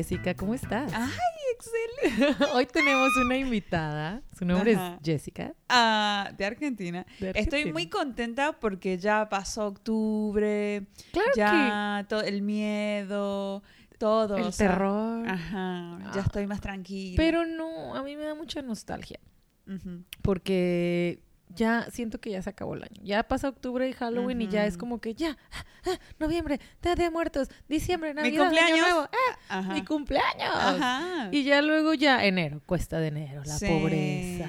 Jessica. ¿Cómo estás? Ay, excelente. Hoy tenemos una invitada. Su nombre Ajá. es Jessica. Ah, de Argentina. de Estoy muy contenta porque ya pasó octubre, Claro ya todo el miedo, todo. que el o sea, terror. Ajá, ya Ah. estoy más tranquila. Pero no, a mí me da mucha nostalgia. Porque ya siento que ya se acabó el año. Ya pasa octubre y Halloween y ya es como que ya, ah, ah, noviembre, Día de Muertos, diciembre, Mi Navidad, Año cumpleaños. Nuevo, ah, mi cumpleaños. Ajá. Y ya luego ya enero, cuesta de enero, la Sí. pobreza.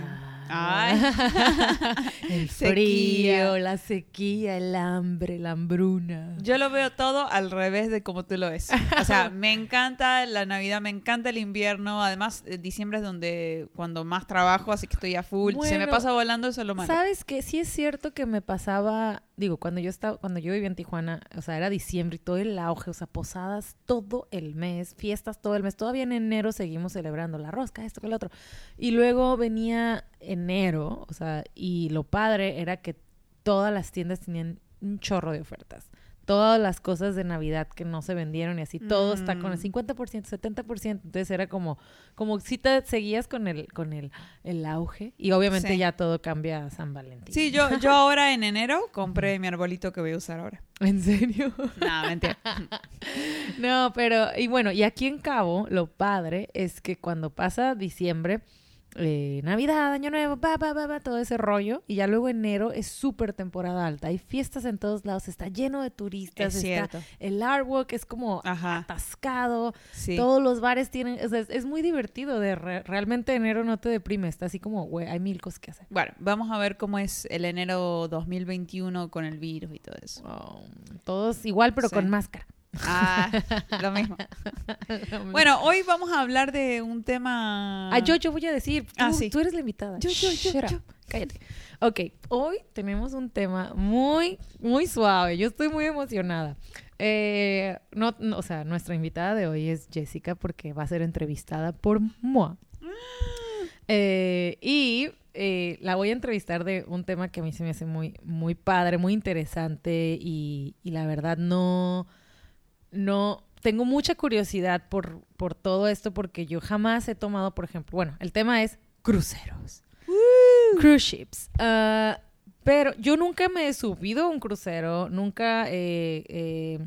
Ay. el Sequía. frío, la sequía, el hambre, la hambruna. Yo lo veo todo al revés de como tú lo ves. O sea, me encanta la Navidad, me encanta el invierno. Además, eh, diciembre es donde cuando más trabajo, así que estoy a full. Se me pasa volando, eso es lo malo. ¿Sabes qué? Sí es cierto que me pasaba, digo, cuando yo estaba, cuando yo vivía en Tijuana, o sea, era diciembre y todo el auge, o sea, posadas todo el mes, fiestas todo el mes. Todavía en enero seguimos celebrando la rosca, esto que el otro. Y luego venía enero, o sea, y lo padre era que todas las tiendas tenían un chorro de ofertas. Todas las cosas de Navidad que no se vendieron y así, todo está con el Mm. 50%, 70%. Entonces era como, como si te seguías con el, con el, el auge. Y obviamente Sí. ya todo cambia a San Valentín. Sí, yo, yo ahora en enero compré mi arbolito que voy a usar ahora. ¿En serio? No, mentira. no, pero, y bueno, y aquí en Cabo, lo padre es que cuando pasa diciembre, eh, Navidad, Año Nuevo, todo ese rollo, y ya luego enero es súper temporada alta. Hay fiestas en todos lados, está lleno de turistas, Es está el artwork es como Ajá. atascado, Sí. todos los bares tienen, o sea, es, es muy divertido, de re- realmente enero no te deprime, está así como, güey, hay mil cosas que hacer. Bueno, vamos a ver cómo es el enero 2021 con el virus y todo eso. Wow, todos igual, pero Sí. con máscara. Ah, lo mismo. Bueno, hoy vamos a hablar de un tema... Ah, yo, yo voy a decir, tú, Ah, sí. tú eres la invitada. Yo, yo, yo, yo. Cállate. Ok, hoy tenemos un tema muy, muy suave. Yo estoy muy emocionada. Eh, no, no, o sea, nuestra invitada de hoy es Jessica porque va a ser entrevistada por moi. Eh, y eh, la voy a entrevistar de un tema que a mí se me hace muy, muy padre, muy interesante y, y la verdad no, no, tengo mucha curiosidad por, por todo esto porque yo jamás he tomado, por ejemplo, bueno, el tema es cruceros, cruise ships. Ah, pero yo nunca me he subido a un crucero, nunca eh, eh,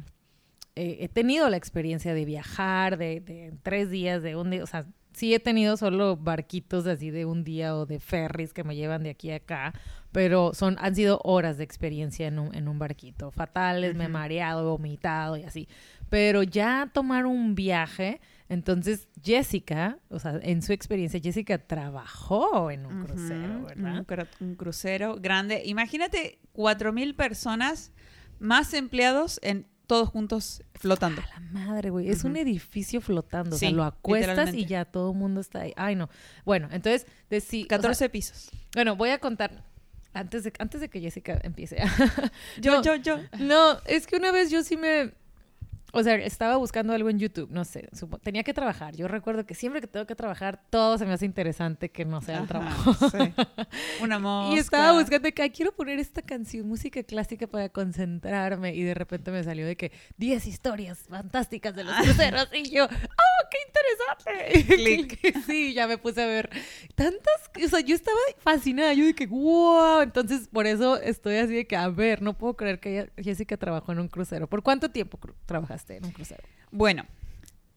eh, he tenido la experiencia de viajar de, de tres días, de un día, o sea, sí he tenido solo barquitos así de un día o de ferries que me llevan de aquí a acá, pero son, han sido horas de experiencia en un, en un barquito. Fatales, me he mareado, vomitado y así. Pero ya tomar un viaje, entonces Jessica, o sea, en su experiencia, Jessica trabajó en un crucero, ¿verdad? Un, cru- un crucero grande. Imagínate, cuatro mil personas más empleados en todos juntos flotando. A la madre, güey. Es un edificio flotando. o sea, Sí, lo acuestas y ya todo el mundo está ahí. Ay, no. Bueno, entonces, de o sea, 14 pisos. bueno, voy a contar. Antes de, antes de que Jessica empiece. Yo, No. yo, yo. no, es que una vez yo sí me. O sea, estaba buscando algo en YouTube, no sé. supo- tenía que trabajar. Yo recuerdo que siempre que tengo que trabajar, todo se me hace interesante que no sea el Ajá, trabajo. sí. Una mosca. Y estaba buscando que "Ay, quiero poner esta canción, música clásica para concentrarme. Y de repente me salió de que 10 historias fantásticas de los cruceros. y yo, ¡oh, qué interesante! Clic. sí, ya me puse a ver tantas. O sea, yo estaba fascinada. Yo que, ¡wow! Entonces, por eso estoy así de que, a ver, no puedo creer que Jessica trabajó en un crucero. ¿Por cuánto tiempo cru- en un crucero? Bueno,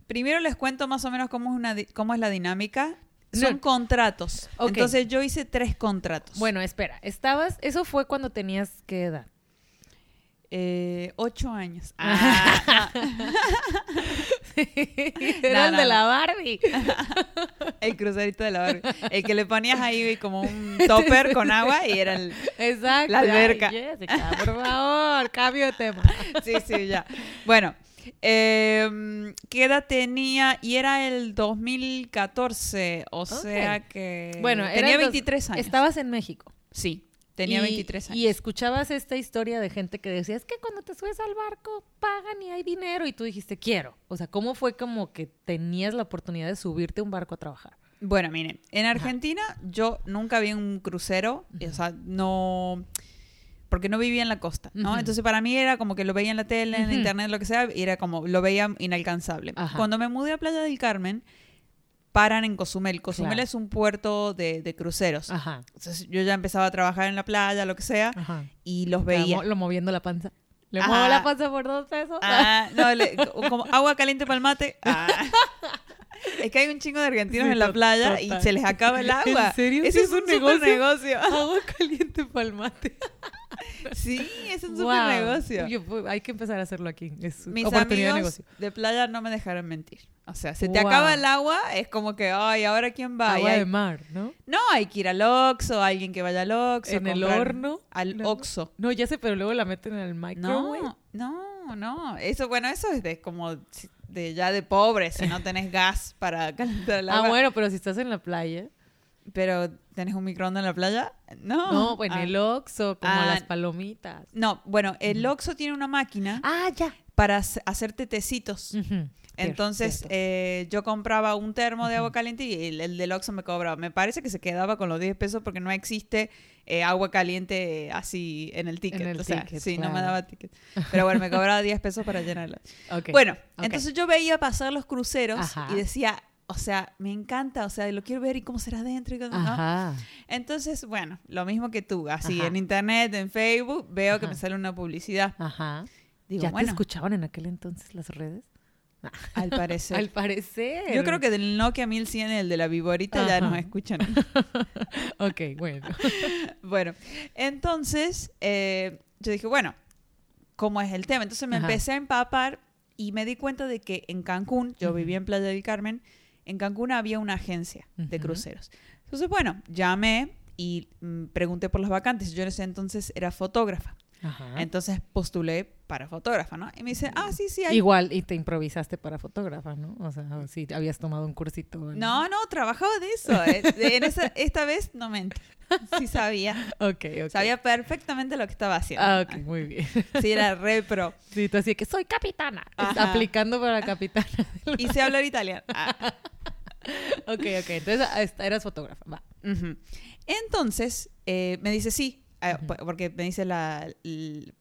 primero les cuento más o menos cómo es, una di- cómo es la dinámica. Son No. contratos. Entonces yo hice tres contratos. Bueno, espera, estabas. Eso fue cuando tenías qué edad. Eh, ocho años. Ah, Era No, el de la Barbie. el crucerito de la Barbie. El que le ponías ahí como un topper con agua y era el... Exacto. La alberca. Ay, Jessica, por favor, cambio de tema. Sí, sí, ya. Bueno, eh, ¿qué edad tenía? Y era el 2014, o sea que... Bueno, tenía el dos- 23 años. Estabas en México. Sí, tenía Y- 23 años. Y escuchabas esta historia de gente que decía, es que cuando te subes al barco pagan y hay dinero. Y tú dijiste, quiero. O sea, ¿cómo fue como que tenías la oportunidad de subirte a un barco a trabajar? Bueno, miren, en Argentina yo nunca vi un crucero, o sea, no... Porque no vivía en la costa, ¿no? Entonces para mí era como que lo veía en la tele, en Ujú. internet, lo que sea, y era como, lo veía inalcanzable. Ajá. Cuando me mudé a Playa del Carmen, paran en Cozumel. Cozumel Claro. es un puerto de, de cruceros. Ajá. Entonces yo ya empezaba a trabajar en la playa, lo que sea, Ajá. y los Veía. Lo moviendo la panza. Le Ajá. muevo la panza por dos pesos. Ah, no, le- como agua caliente para el mate. Ah. Es que hay un chingo de argentinos Sí, en la playa total. y se les acaba el agua. ¿En serio? Ese ¿Sí es un super negocio? negocio. Agua caliente palmate. Sí, es un super Wow. negocio. Yo, pues, hay que empezar a hacerlo aquí. Es Mis oportunidad de amigos negocio. de playa no me dejaron mentir. O sea, se te Wow. acaba el agua, es como que, ay, ¿ahora quién va? Agua hay- de mar, ¿no? No, hay que ir al Oxxo, alguien que vaya al Oxxo. En el horno. Al No. Oxxo. No, ya sé, pero luego la meten en el microwave. No, no, no. Eso, bueno, eso es de como de ya de pobre, si no tenés gas para calentar el agua. Ah, bueno, pero si estás en la playa. Pero, ¿tenés un microondas en la playa? No. No, pues en Ah. el Oxxo, como Ah. las palomitas. No, bueno, el Oxxo tiene una máquina Ah, ya. para hace- hacerte tecitos. Entonces, eh, yo compraba un termo de agua caliente y el, el del Oxxo me cobraba. Me parece que se quedaba con los 10 pesos porque no existe eh, agua caliente así en el ticket. En el o sea, ticket, sí, no me daba ticket. Pero bueno, me cobraba 10 pesos para llenarla. Bueno, entonces yo veía pasar los cruceros Ajá. y decía, o sea, me encanta, o sea, lo quiero ver y cómo será adentro. ¿no? Entonces, bueno, lo mismo que tú, así Ajá. en internet, en Facebook, veo que me sale una publicidad. Ajá. Digo, ¿Ya te bueno, escuchaban en aquel entonces las redes? al parecer. Al parecer. Yo creo que del Nokia 1100, el de la Viborita, ya Ajá. nos escuchan. Ok, bueno. bueno, entonces eh, yo dije, bueno, ¿cómo es el tema? Entonces me Ajá. empecé a empapar y me di cuenta de que en Cancún, yo vivía en Playa del Carmen, en Cancún había una agencia de cruceros. Entonces, bueno, llamé y mm, pregunté por las vacantes. Yo en ese entonces era fotógrafa. Ajá. Entonces postulé para fotógrafa, ¿no? Y me dice, ah, sí, sí, hay. Igual, y te improvisaste para fotógrafa, ¿no? O sea, si habías tomado un cursito. No, no, trabajaba de eso. eh. De- en esa- esta vez no mentí. Sí sabía. Ok, ok. Sabía perfectamente lo que estaba haciendo. Ah, ok, muy bien. Sí, era re pro. Sí, tú así que soy capitana. Ajá. Aplicando para capitana. Y sé hablar italiano. Ah. ok, ok. Entonces ah, eras fotógrafa. Va. Entonces, eh, me dice sí, eh, porque me dice la,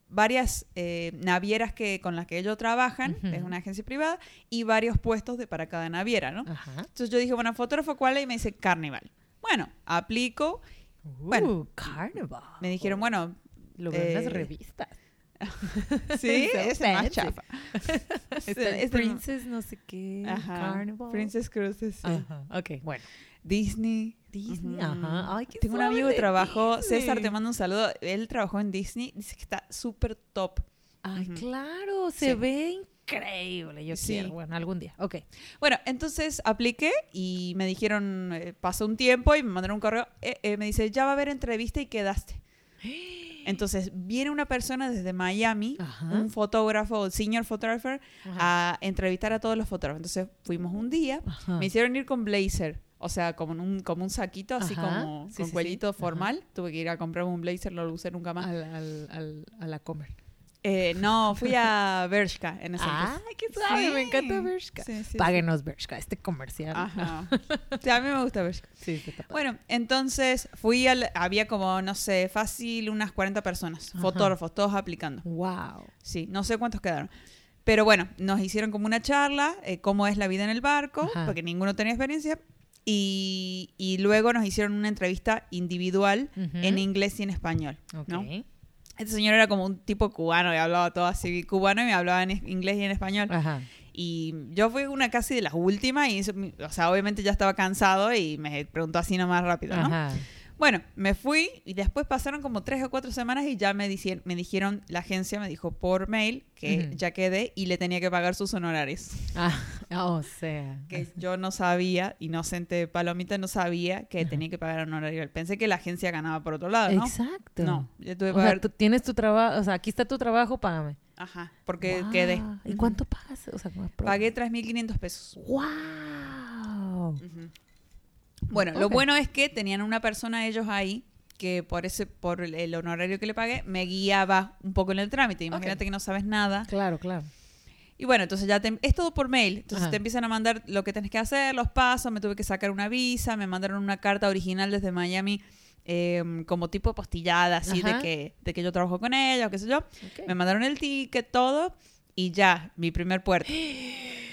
varias eh, navieras que, con las que ellos trabajan, es una agencia privada, y varios puestos de, para cada naviera, ¿no? Ajá. Entonces yo dije, bueno, fotógrafo, ¿cuál es? Y me dice, Carnival. Bueno, aplico. Uh, Bueno, Carnival. Me dijeron, bueno, Lo veo en las eh, revistas. sí, So es más chafa. Este- Princess no sé qué. Ajá. Carnival. Princess Cruises, sí. Ok, bueno. Disney. Disney. Ujú. Ajá. Ay, qué Tengo un amigo que de trabajó, Disney. César, te mando un saludo. Él trabajó en Disney, dice que está súper top. Ay, Ujú. claro, se Sí. ve increíble. Yo Sí. quiero. Bueno, algún día. Ok. Bueno, entonces apliqué y me dijeron, eh, pasó un tiempo y me mandaron un correo, eh, eh, me dice, ya va a haber entrevista y quedaste. Entonces viene una persona desde Miami, Ajá. un fotógrafo, senior photographer, a entrevistar a todos los fotógrafos. Entonces fuimos un día, Ajá. me hicieron ir con blazer, o sea, como un, como un saquito, así Ajá. como Sí, con sí, sí. cuellito Ajá. formal. Tuve que ir a comprarme un blazer, no lo usé nunca más. Al, al, al, a la comer. Eh, no, fui a Bershka en ese entonces. Ay, qué suave. Me Sí. encanta Bershka. Sí, sí, sí. Páguenos Bershka, este comercial. Ajá. Sí, a mí me gusta Bershka. Sí, sí. Bueno, entonces fui al. Había como, no sé, fácil unas 40 personas, Ajá. fotógrafos, todos aplicando. Wow. Sí, no sé cuántos quedaron. Pero bueno, nos hicieron como una charla, eh, cómo es la vida en el barco, Ajá. porque ninguno tenía experiencia. Y, y luego nos hicieron una entrevista individual en inglés y en español. Este señor era como un tipo cubano y hablaba todo así cubano y me hablaba en inglés y en español. Ajá. Y yo fui una casi de las últimas y, o sea, obviamente ya estaba cansado y me preguntó así nomás rápido, ¿no? Ajá. Bueno, me fui y después pasaron como tres o cuatro semanas y ya me, dici- me dijeron, la agencia me dijo por mail que ya quedé y le tenía que pagar sus honorarios. Ah, o sea. Que yo no sabía, inocente palomita, no sabía que tenía que pagar honorarios. Pensé que la agencia ganaba por otro lado, ¿no? Exacto. No, yo tuve que O sea, pagar. tú tienes tu trabajo, o sea, aquí está tu trabajo, págame. Ajá, porque quedé. ¿Y cuánto pagas? O sea, Pagué 3.500 pesos. ¡Wow! Ujú. Bueno, lo bueno es que tenían una persona ellos ahí que por ese por el- honorario que le pagué me guiaba un poco en el trámite. Imagínate que no sabes nada. Claro, claro. Y bueno, entonces ya te- es todo por mail. Entonces Ajá. te empiezan a mandar lo que tenés que hacer, los pasos. Me tuve que sacar una visa, me mandaron una carta original desde Miami. eh, como tipo postillada, así de que, de que yo trabajo con ellos, qué sé yo. Me mandaron el ticket, todo, y ya, mi primer puerto.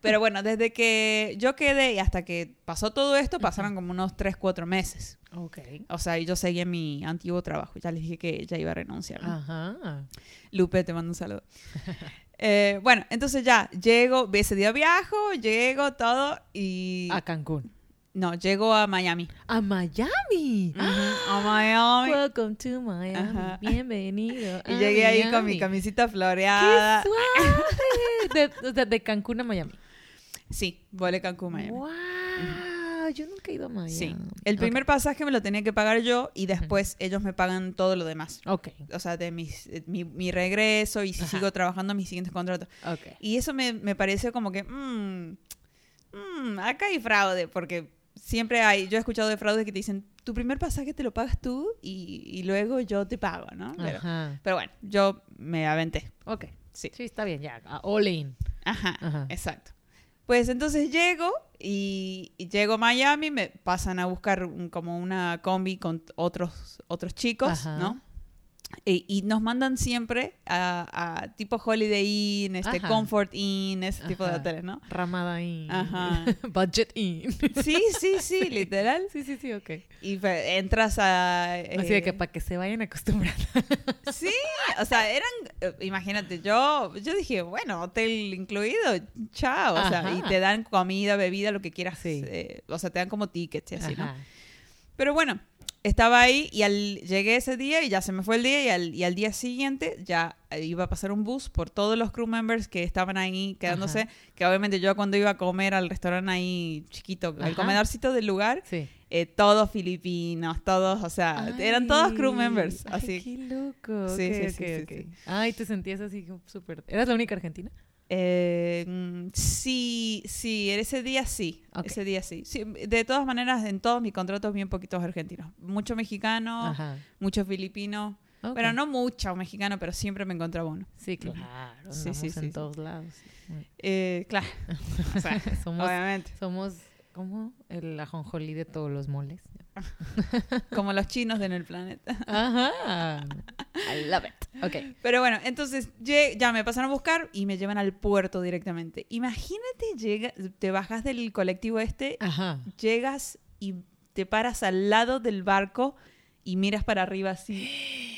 Pero bueno, desde que yo quedé y hasta que pasó todo esto, pasaron como unos 3, 4 meses. Ok. O sea, yo seguía en mi antiguo trabajo. Ya les dije que ya iba a renunciar. ¿no? Ajá. Lupe, te mando un saludo. Eh, bueno, entonces ya, llego, ese día viajo, llego, todo, y... A Cancún. No, llego a Miami. A Miami. A Miami. Welcome to Miami. Ajá. Bienvenido. Y a llegué ahí con mi camisita ¡Qué floreada. suave! De, Cancún a Miami. Sí, volé Cancún, Miami. ¡Wow! Yo nunca he ido a Miami. Sí. El primer pasaje me lo tenía que pagar yo y después ellos me pagan todo lo demás. Ok. O sea, de mis, eh, mi, mi regreso y si sigo trabajando mis siguientes contratos. Ok. Y eso me, me pareció como que, mmm, mm, acá hay fraude, porque siempre hay, yo he escuchado de fraudes que te dicen, tu primer pasaje te lo pagas tú y, y luego yo te pago, ¿no? Pero, bueno, yo me aventé. Ok. Sí. Sí, está bien, ya. All in. Ajá, Ajá. exacto. Pues entonces llego y, y llego a Miami, me pasan a buscar un- como una combi con otros, otros chicos, Ajá. ¿no? Y, y nos mandan siempre a, a tipo Holiday Inn, este Ajá. Comfort Inn, ese tipo de Ajá. hoteles, ¿no? Ramada in. Ajá. Budget in. Sí, sí, sí, literal. sí, sí, sí, ok. Y entras a... Así de eh, que para que se vayan acostumbrando. Sí, o sea, eran... eh, Imagínate, yo, yo dije, bueno, hotel incluido, chao. O sea, Ajá. y te dan comida, bebida, lo que quieras. Sí. eh, o sea, te dan como tickets y así, ¿no? Ajá. Pero bueno, estaba ahí y al, llegué ese día y ya se me fue el día y al, y al día siguiente ya iba a pasar un bus por todos los crew members que estaban ahí quedándose, que obviamente yo cuando iba a comer al restaurante ahí chiquito, al comedorcito del lugar, Sí. eh, todos filipinos, todos, o sea, eran todos crew members, Ay, así. qué loco. Sí, Ok, sí, ok, sí, sí. Ay, te sentías así súper... ¿Eras la única argentina? Eh, mm, sí, sí, ese día sí, ese día sí. Sí, De todas maneras, en todos mis contratos bien poquitos argentinos. Mucho mexicano, Ajá. mucho filipino. Bueno, no mucho mexicano, pero siempre me encontraba uno. Sí, claro. Sí, sí, sí, en sí. todos lados. Eh, claro, o sea, somos, obviamente. somos como el ajonjolí de todos los moles. Como los chinos de en el planeta. Ajá. I love it. Ok. Pero bueno, entonces ya me pasaron a buscar y me llevan al puerto directamente. Imagínate, llega, te bajas del colectivo este, Ajá. llegas y te paras al lado del barco y miras para arriba así.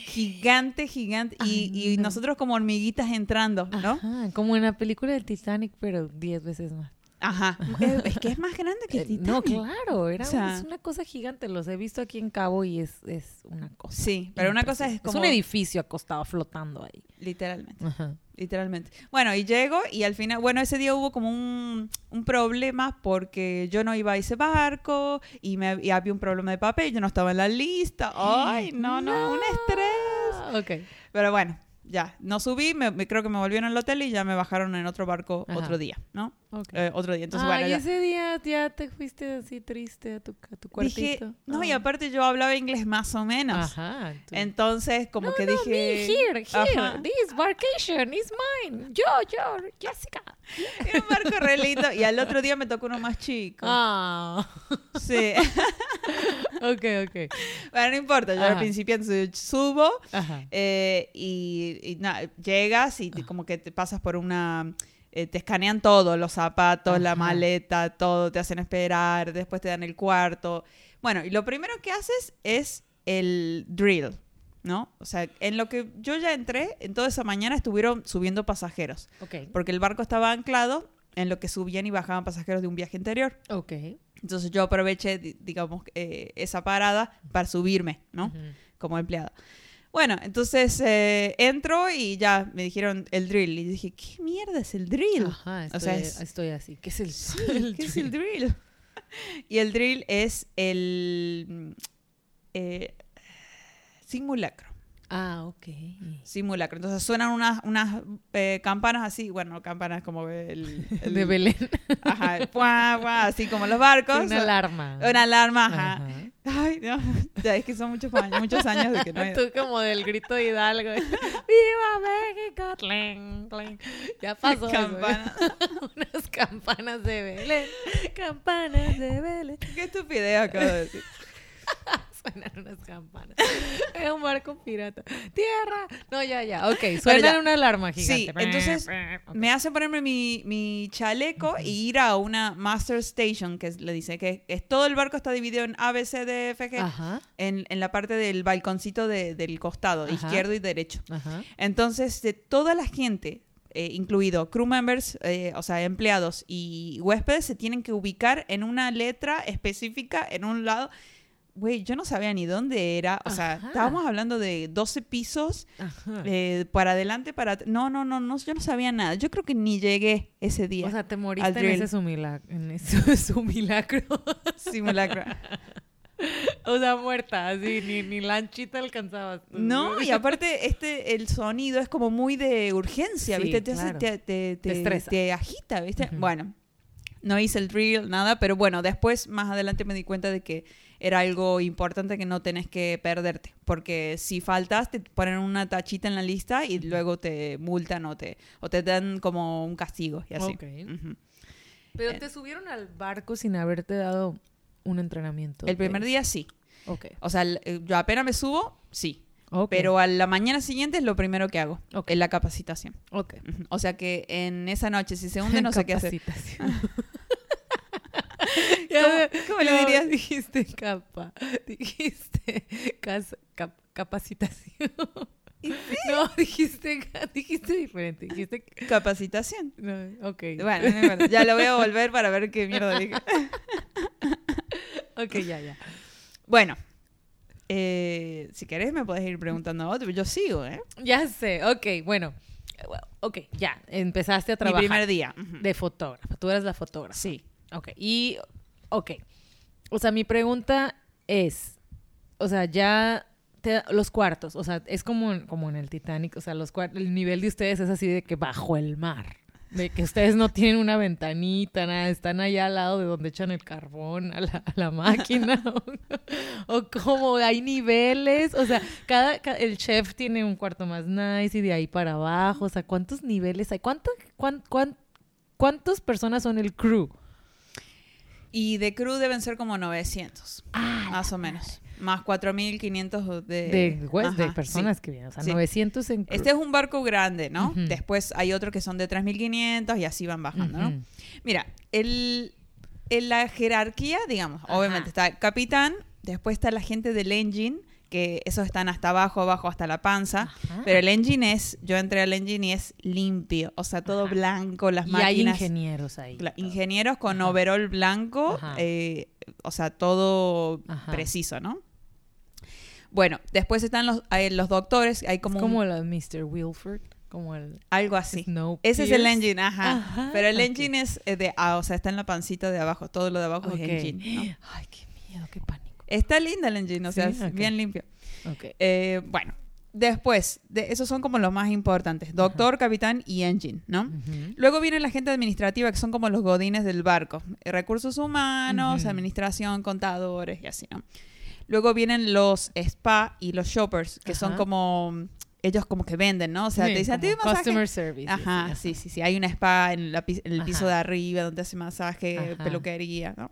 Gigante, gigante. Y, Ay, y no. nosotros como hormiguitas entrando, ¿no? Ajá. Como en la película del Titanic, pero diez veces más. Ajá. Es, es que es más grande que el Eh, no, Titanic. claro, era O sea- es una cosa gigante. Los he visto aquí en Cabo y es, es una cosa. Sí, pero una cosa es como... un edificio acostado flotando ahí. Literalmente. Ajá. Literalmente. Bueno, y llego y al final, bueno, ese día hubo como un, un problema porque yo no iba a ese barco y, me, y había un problema de papel, yo no estaba en la lista. Ay, no, no, un estrés. Ok. Pero bueno, ya, no subí, me, me- creo que me volvieron al hotel y ya me bajaron en otro barco Ajá. otro día, ¿no? Ok. Eh, otro día. Entonces, bueno, ya. ese día ya te fuiste así triste a tu, a tu cuartito. Dije, no, y Ah. aparte yo hablaba inglés más o menos. Ajá. tú- Entonces, como No, que no, dije... me, here, here, Ajá. this vacation is mine. Yo, yo, Jessica. Era un barco re lindo y al otro día me tocó uno más chico. Ah. Sí. ok, ok. bueno, no importa, yo al principio subo Ajá. eh, y, y llegas y te- como que te pasas por una... eh, te escanean todo, los zapatos, la maleta, todo, te hacen esperar, después te dan el cuarto. Bueno, y lo primero que haces es el drill, ¿no? O sea, en lo que yo ya entré, en toda esa mañana estuvieron subiendo pasajeros, Ok. porque el barco estaba anclado en lo que subían y bajaban pasajeros de un viaje anterior. Ok. Entonces yo aproveché, di- digamos, eh, esa parada para subirme, ¿no? Como empleada. Bueno, entonces eh, entro y ya me dijeron el drill. Y dije, ¿qué mierda es el drill? Ajá, estoy, O sea, es- estoy así. ¿Qué es el, Sí, ¿qué es el drill? Y el drill es el eh, simulacro. Ah, ok. Simulacro. Entonces suenan unas, unas eh, campanas así, bueno, campanas como el... el- De Belén. Ajá, el puá, puá, así como los barcos. Una alarma. Una alarma, ajá. Ajá. Ay, no, ya es que son muchos años, muchos años de que no he- Tú como del grito de Hidalgo. ¡Viva México! Cling, cling. Ya pasó. eso, ¿eh? Campana. Unas campanas de Belén. Campanas de Belén. Qué estupidez acabo de decir. Suenan unas campanas. Es un barco pirata. ¡Tierra! No, ya, ya. Ok, suena una alarma gigante. Sí, entonces me hace ponerme mi, mi chaleco e ir a una Master Station, que le dice que es todo el barco está dividido en A, B, C, D, F, G, Ajá, en, en la parte del balconcito de- del costado, Ajá. izquierdo y derecho. ajá. Entonces, de toda la gente, eh, incluido crew members, eh, o sea, empleados y huéspedes, se tienen que ubicar en una letra específica en un lado. Güey, yo no sabía ni dónde era. O sea, Ajá. estábamos hablando de 12 pisos, eh, para adelante, para... No, no, no, no, yo no sabía nada. Yo creo que ni llegué ese día. O sea, te moriste al en ese su milagro. En ese su milagro. simulacro. o sea, muerta, así, ni, ni lanchita alcanzabas. No, y aparte, este, el sonido es como muy de urgencia, Sí, ¿viste? Te, hace- claro. te, te, Te te- agita, ¿viste? Bueno, no hice el drill, nada, pero bueno, después, más adelante me di cuenta de que era algo importante que no tenés que perderte, porque si faltas te ponen una tachita en la lista y luego te multan o te, o te dan como un castigo y así. Pero te subieron al barco sin haberte dado un entrenamiento. El primer día sí, Ok. o sea, eh, yo apenas me subo, sí, Ok. pero a la mañana siguiente es lo primero que hago, Ok. es la capacitación. Ok. Ujú. O sea que en esa noche, si se hunde, no sé qué hacer. ¿Cómo- cómo le dirías? Dijiste capa. Dijiste cas- cap- capacitación. No, dijiste, dijiste diferente. Dijiste. Capacitación. No, ok. Bueno, no ya lo voy a volver para ver qué mierda dije. Ok, ya, ya. Bueno, eh, si querés me podés ir preguntando otro. Yo sigo, ¿eh? Ya sé, ok, bueno. Ok, ya. Empezaste a Mi trabajar primer día. De fotógrafa. Tú eres la fotógrafa. Sí. Ok, y, ok. O sea, mi pregunta es, o sea, ya te- los cuartos, o sea, es como, como en el Titanic, o sea, los cuartos, el nivel de ustedes es así de que bajo el mar, de que ustedes no tienen una ventanita, nada, están allá al lado de donde echan el carbón a la, máquina, o, como hay niveles, o sea, cada, ca- el chef tiene un cuarto más nice y de ahí para abajo, o sea, ¿cuántos niveles hay? ¿Cuánto, cuán, cuán- ¿Cuántas personas son el crew? Y de crew deben ser como 900, más o menos. Más 4.500 de... de, pues, de Ajá, personas sí. que vienen. O sea, Sí. 900 en crew. Este es un barco grande, ¿no? Después hay otros que son de 3.500 y así van bajando, ¿no? Mira, el, en la jerarquía, digamos, Ajá. obviamente está el capitán, después está la gente del engine, que esos están hasta abajo, abajo, hasta la panza. Ajá. Pero el engine es, yo entré al engine y es limpio, o sea, todo Ajá. blanco, las y hay máquinas. ingenieros ahí. Ingenieros con Ajá. overall blanco, eh, o sea, todo preciso, ¿no? Bueno, después están los, hay los doctores, hay como, es un- como la Mr. Wilford, como el algo así. Snow Ese es el engine, ajá. Ajá, Pero el ok. engine es eh, de, ah, o sea, está en la pancita de abajo, todo lo de abajo Ok. es engine. ¿no? Ay, qué miedo, qué pánico. Está linda el engine, o sea, Sí, es bien limpio. Ok. Eh, bueno, después, de, esos son como los más importantes, doctor, capitán y engine, ¿no? Luego viene la gente administrativa, que son como los godines del barco. Eh, Recursos humanos, administración, contadores y así, ¿no? Luego vienen los spa y los shoppers, que son como... Ellos como que venden, ¿no? O sea, Sí, te dicen, "¿Te masaje?". Customer service. Ajá, sí, sí, sí. Hay una spa en, la en el piso de arriba donde hace masaje, Ajá. peluquería, ¿no?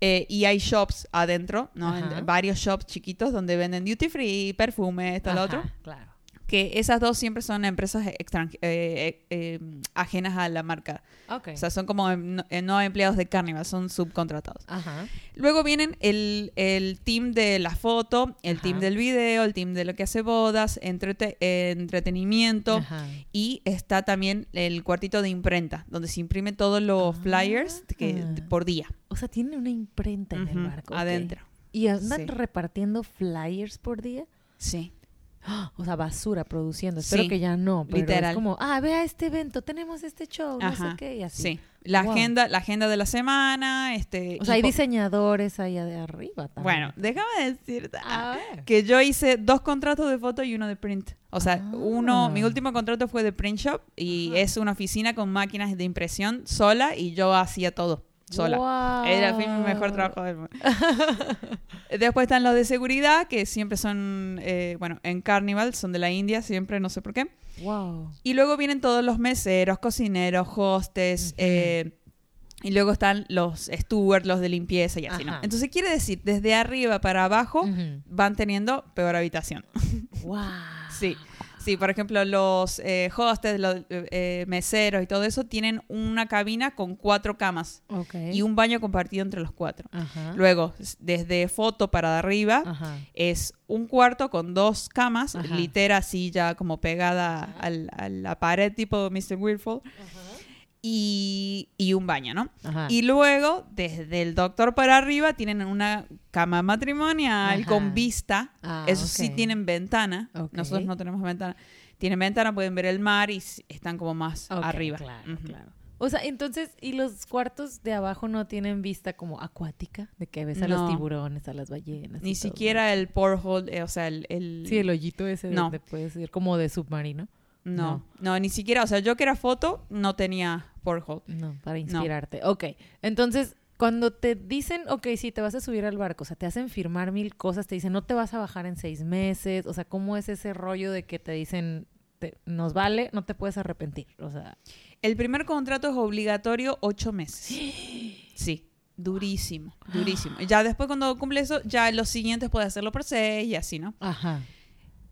Eh, y hay shops adentro, ¿no? En- varios shops chiquitos donde venden duty free, perfume, esto, lo otro. Claro. Que esas dos siempre son empresas eh, eh, eh, ajenas a la marca. O sea, son como em- no, eh, no empleados de Carnival, son subcontratados. Ajá. Luego vienen el, el team de la foto, el Ajá. team del video, el team de lo que hace bodas, entrete- entretenimiento. Ajá. Y está también el cuartito de imprenta, donde se imprime todos los Ah. flyers que, por día. O sea, tiene una imprenta en el barco. Adentro. ¿Y andan Sí. repartiendo flyers por día? Sí. O sea, basura produciendo. Espero Sí, que ya no. Pero literal. Es como, ah, vea este evento, tenemos este show, no sé qué, y así. Sí. La Wow. agenda, la agenda de la semana, este. O sea, hay diseñadores ahí de arriba también. Bueno, déjame decirte a ver. que yo hice dos contratos de foto y uno de print. O sea, Ah. uno, mi último contrato fue de print shop y Ajá. es una oficina con máquinas de impresión sola y yo hacía todo sola. Wow. Era fue mi mejor trabajo del mundo. Después están los de seguridad, que siempre son, eh, bueno, en Carnival, son de la India, siempre, no sé por qué. Wow. Y luego vienen todos los meseros, cocineros, hostes, eh, y luego están los stewards, los de limpieza y así, ¿no? Entonces quiere decir, desde arriba para abajo van teniendo peor habitación. Wow. Sí. Sí, por ejemplo, los eh, hostes, los eh, meseros y todo eso tienen una cabina con cuatro camas y un baño compartido entre los cuatro. Ajá. Luego, desde foto para arriba, Ajá. es un cuarto con dos camas, Ajá. litera así ya como pegada al- a la pared tipo Mr. Weirdful, y, y un baño, ¿no? Ajá. Y luego, desde el doctor para arriba, tienen una cama matrimonial Ajá. con vista. Ah, Eso sí tienen ventana. Nosotros no tenemos ventana. Tienen ventana, pueden ver el mar y están como más arriba. Claro, claro. O sea, entonces, ¿y los cuartos de abajo no tienen vista como acuática? De que ves a No. los tiburones, a las ballenas. Ni y todo, siquiera el porthole, eh, o sea, el... el-. Sí, el hoyito ese No. donde puedes ir como de submarino. No, no, ni siquiera, o sea, yo que era foto, no tenía porthole. No, para inspirarte. Ok, entonces, cuando te dicen, ok, sí, te vas a subir al barco, o sea, te hacen firmar mil cosas, te dicen, no te vas a bajar en seis meses, o sea, ¿cómo es ese rollo de que te dicen, te- nos vale, no te puedes arrepentir? O sea, El primer contrato es obligatorio ocho meses. Sí, durísimo, durísimo. Y Ya después cuando cumple eso, ya los siguientes puedes hacerlo por seis y así, ¿no? ajá.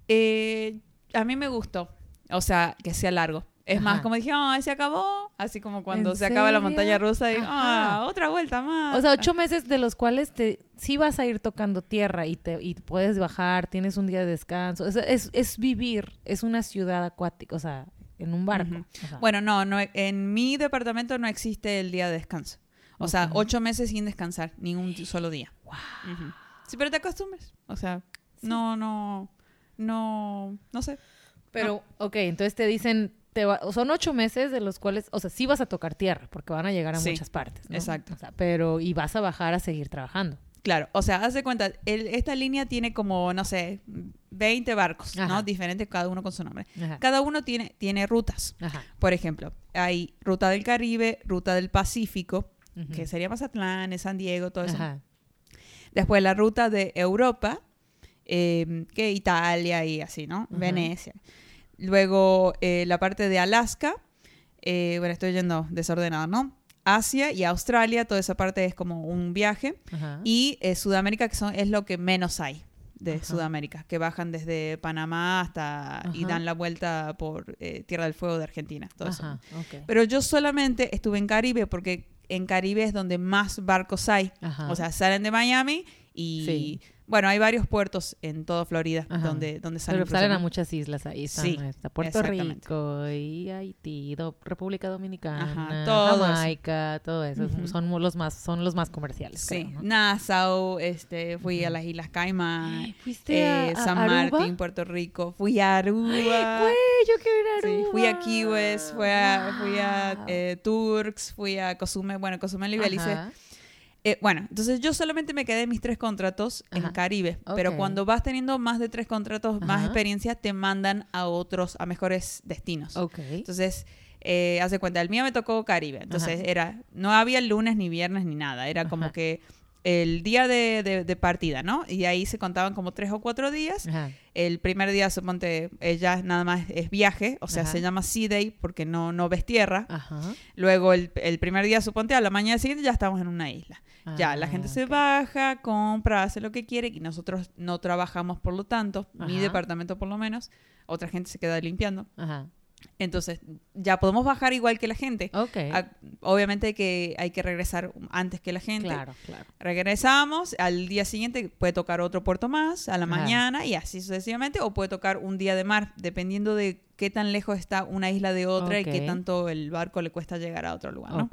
Eh, a mí me gustó, o sea, que sea largo. Es más, como dije, ay, se acabó. Así como cuando ¿En se acaba la montaña rusa y, Ajá. ah, otra vuelta más. O sea, ocho meses de los cuales te sí vas a ir tocando tierra y te y puedes bajar, tienes un día de descanso. Es, es, es vivir, es una ciudad acuática, o sea, en un barco. Ujú. o sea. Bueno, no, no, en mi departamento no existe el día de descanso. O sea, ocho meses sin descansar, ni un solo día. Ujú. Sí, pero te acostumbras. O sea, no, no, no, no sé. Pero, ok, entonces te dicen, te va- son ocho meses de los cuales, o sea, sí vas a tocar tierra, porque van a llegar a Sí, muchas partes. ¿no? exacto. O sea, pero, y vas a bajar a seguir trabajando. Claro, o sea, haz de cuenta, el- esta línea tiene como, no sé, 20 barcos, Ajá. ¿no? Diferentes, cada uno con su nombre. Ajá. Cada uno tiene, tiene rutas. Ajá. Por ejemplo, hay ruta del Caribe, ruta del Pacífico, que sería Mazatlán, San Diego, todo eso. Ajá. Después la ruta de Europa, eh, que Italia y así, ¿no? Ajá. Venecia. Luego eh, la parte de Alaska, eh, bueno, estoy yendo desordenado, ¿no? Asia y Australia, toda esa parte es como un viaje. Ajá. Y eh, Sudamérica, que son, es lo que menos hay de Ajá. Sudamérica, que bajan desde Panamá hasta y Ajá. dan la vuelta por eh, Tierra del Fuego de Argentina, todo eso. Ajá. ok. Pero yo solamente estuve en Caribe porque en Caribe es donde más barcos hay. O sea, salen de Miami y Sí. Bueno, hay varios puertos en toda Florida Ajá. donde, donde salen. Pero salen a muchas islas ahí. Están, Sí, está Puerto. Rico y Haití, Do- República Dominicana, Ajá. Jamaica, todo eso. Son los más, son los más comerciales. Sí, creo, ¿no? Nassau, este, fui a las Islas Caimán, ¿Fuiste a- eh, a San Aruba? Martín, Puerto Rico, fui a Aruba. Güey, yo quiero ir a Sí, Aruba. fui a Key West, fui a, fui a Wow. eh, Turks, fui a Cozumel, bueno, Cozumel y Belice. Eh, bueno, entonces yo solamente me quedé en mis tres contratos en. Caribe, pero cuando vas teniendo más de tres contratos, más experiencia, te mandan a otros, a mejores destinos. Ok. Entonces, eh, haz de cuenta, el mío me tocó Caribe, entonces Ajá. era, no había lunes ni viernes ni nada, era como que el día de, de- de partida, ¿no? Y ahí se contaban como tres o cuatro días. Ajá. El primer día, suponte, ella nada más es viaje, o sea, Ajá. se llama Sea Day porque no, no ves tierra. Ajá. Luego, el, el primer día, suponte, a la mañana siguiente ya estamos en una isla. ya, la Ah, gente se ok. baja, compra, hace lo que quiere y nosotros no trabajamos por lo tanto, mi departamento por lo menos, otra gente se queda limpiando. Ajá. Entonces, ya podemos bajar igual que la gente. Ok. Ah, Obviamente que hay que regresar antes que la gente. Claro, claro. Regresamos, al día siguiente puede tocar otro puerto más, a la mañana y así sucesivamente, o puede tocar un día de mar, dependiendo de qué tan lejos está una isla de otra y qué tanto el barco le cuesta llegar a otro lugar, ¿no?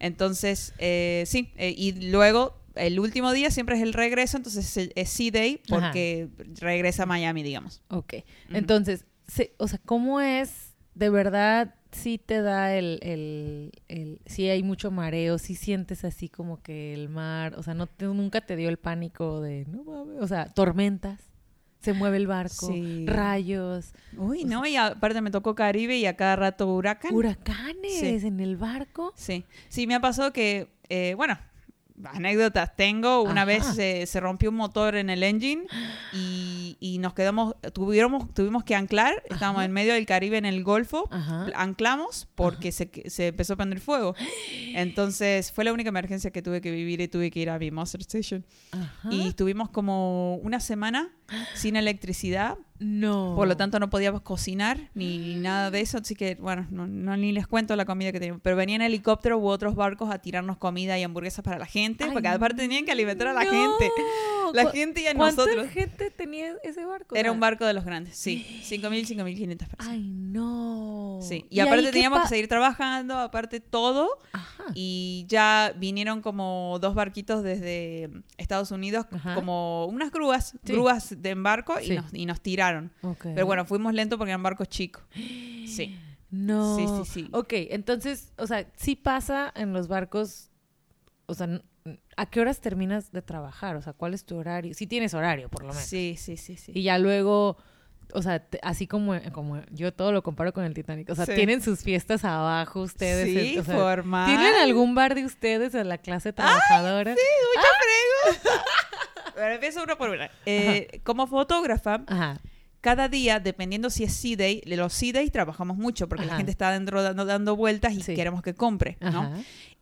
Entonces, eh, sí, eh, y luego el último día siempre es el regreso, entonces es- Sea Day porque regresa a Miami, digamos. Ok. Entonces, se- o sea, ¿cómo es de verdad si te da el, el, el si hay mucho mareo, si sientes así como que el mar, o sea, no te- nunca te dio el pánico de, no mames, o sea, tormentas, se mueve el barco, Sí. rayos, Uy, no, y aparte me tocó Caribe y a cada rato huracán. huracanes Sí. en el barco. Sí, sí, me ha pasado que, eh, bueno, anécdotas tengo. Una Ajá. vez se, se rompió un motor en el engine y, y nos quedamos, tuviéramos, tuvimos que anclar. Estábamos Ajá. en medio del Caribe en el Golfo. Ajá. Anclamos porque se, se empezó a prender fuego. Entonces fue la única emergencia que tuve que vivir y tuve que ir a mi Monster Station. Y estuvimos como una semana sin electricidad. No. Por lo tanto, no podíamos cocinar ni nada de eso. Así que, bueno, no, no ni les cuento la comida que teníamos. Pero venían helicópteros u otros barcos a tirarnos comida y hamburguesas para la gente. Ay, porque aparte tenían que alimentar a la no. gente. La ¿Cu- gente y a ¿Cuánta nosotros. gente tenía ese barco? Era un sea, barco de los grandes, sí. 5.000, 5.500 personas. Ay, no. Sí. Y, ahí aparte teníamos que seguir trabajando, aparte todo. Ajá. Y ya vinieron como dos barquitos desde Estados Unidos, Ajá. como unas grúas, Sí. grúas de embarco y, Sí. nos, y nos tiraron. Ok. Pero bueno, fuimos lentos porque eran barcos chicos. Sí. No. Sí, sí, sí. Ok, entonces, o sea, sí pasa en los barcos, o sea, ¿a qué horas terminas de trabajar? O sea, ¿cuál es tu horario? Sí tienes horario, por lo menos. Sí, sí, sí, sí. Y ya luego, o sea, te- así como, como yo todo lo comparo con el Titanic, o sea, Sí. tienen sus fiestas abajo ustedes. Sí, o sea, formal. ¿Tienen algún bar de ustedes en la clase trabajadora? Bueno, empiezo uno por una. Eh, como fotógrafa, Ajá. Cada día, dependiendo si es Sea Day, de los Days trabajamos mucho porque la Ajá. gente está dentro dando, dando vueltas y Sí. queremos que compre, ¿no? Ajá.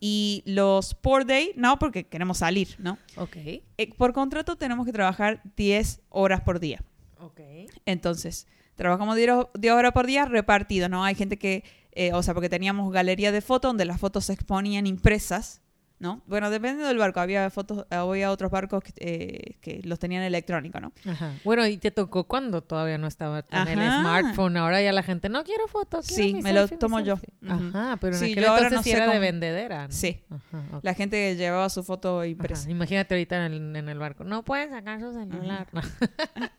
Y los Port Day, no, porque queremos salir, ¿no? Ok. Eh, por contrato tenemos que trabajar 10 horas por día. Ok. Entonces, trabajamos 10 ho- 10 horas por día repartido, ¿no? Hay gente que, eh, o sea, porque teníamos galería de fotos donde las fotos se exponían impresas, ¿no? Bueno, dependiendo del barco, había fotos, había otros barcos que, eh, que los tenían electrónico, ¿no? Ajá. Bueno, y te tocó cuando todavía no estaba en el smartphone. Ahora ya la gente, no quiero fotos. quiero Sí, mi me lo selfie, tomo yo. selfie". Ujú. Ajá, pero en Sí, aquel yo ahora entonces no sí sé era de vendedera. ¿no? Sí. Ajá. La gente llevaba su foto impresa. Ajá, Imagínate ahorita en el, en el barco. No pueden sacar su celular.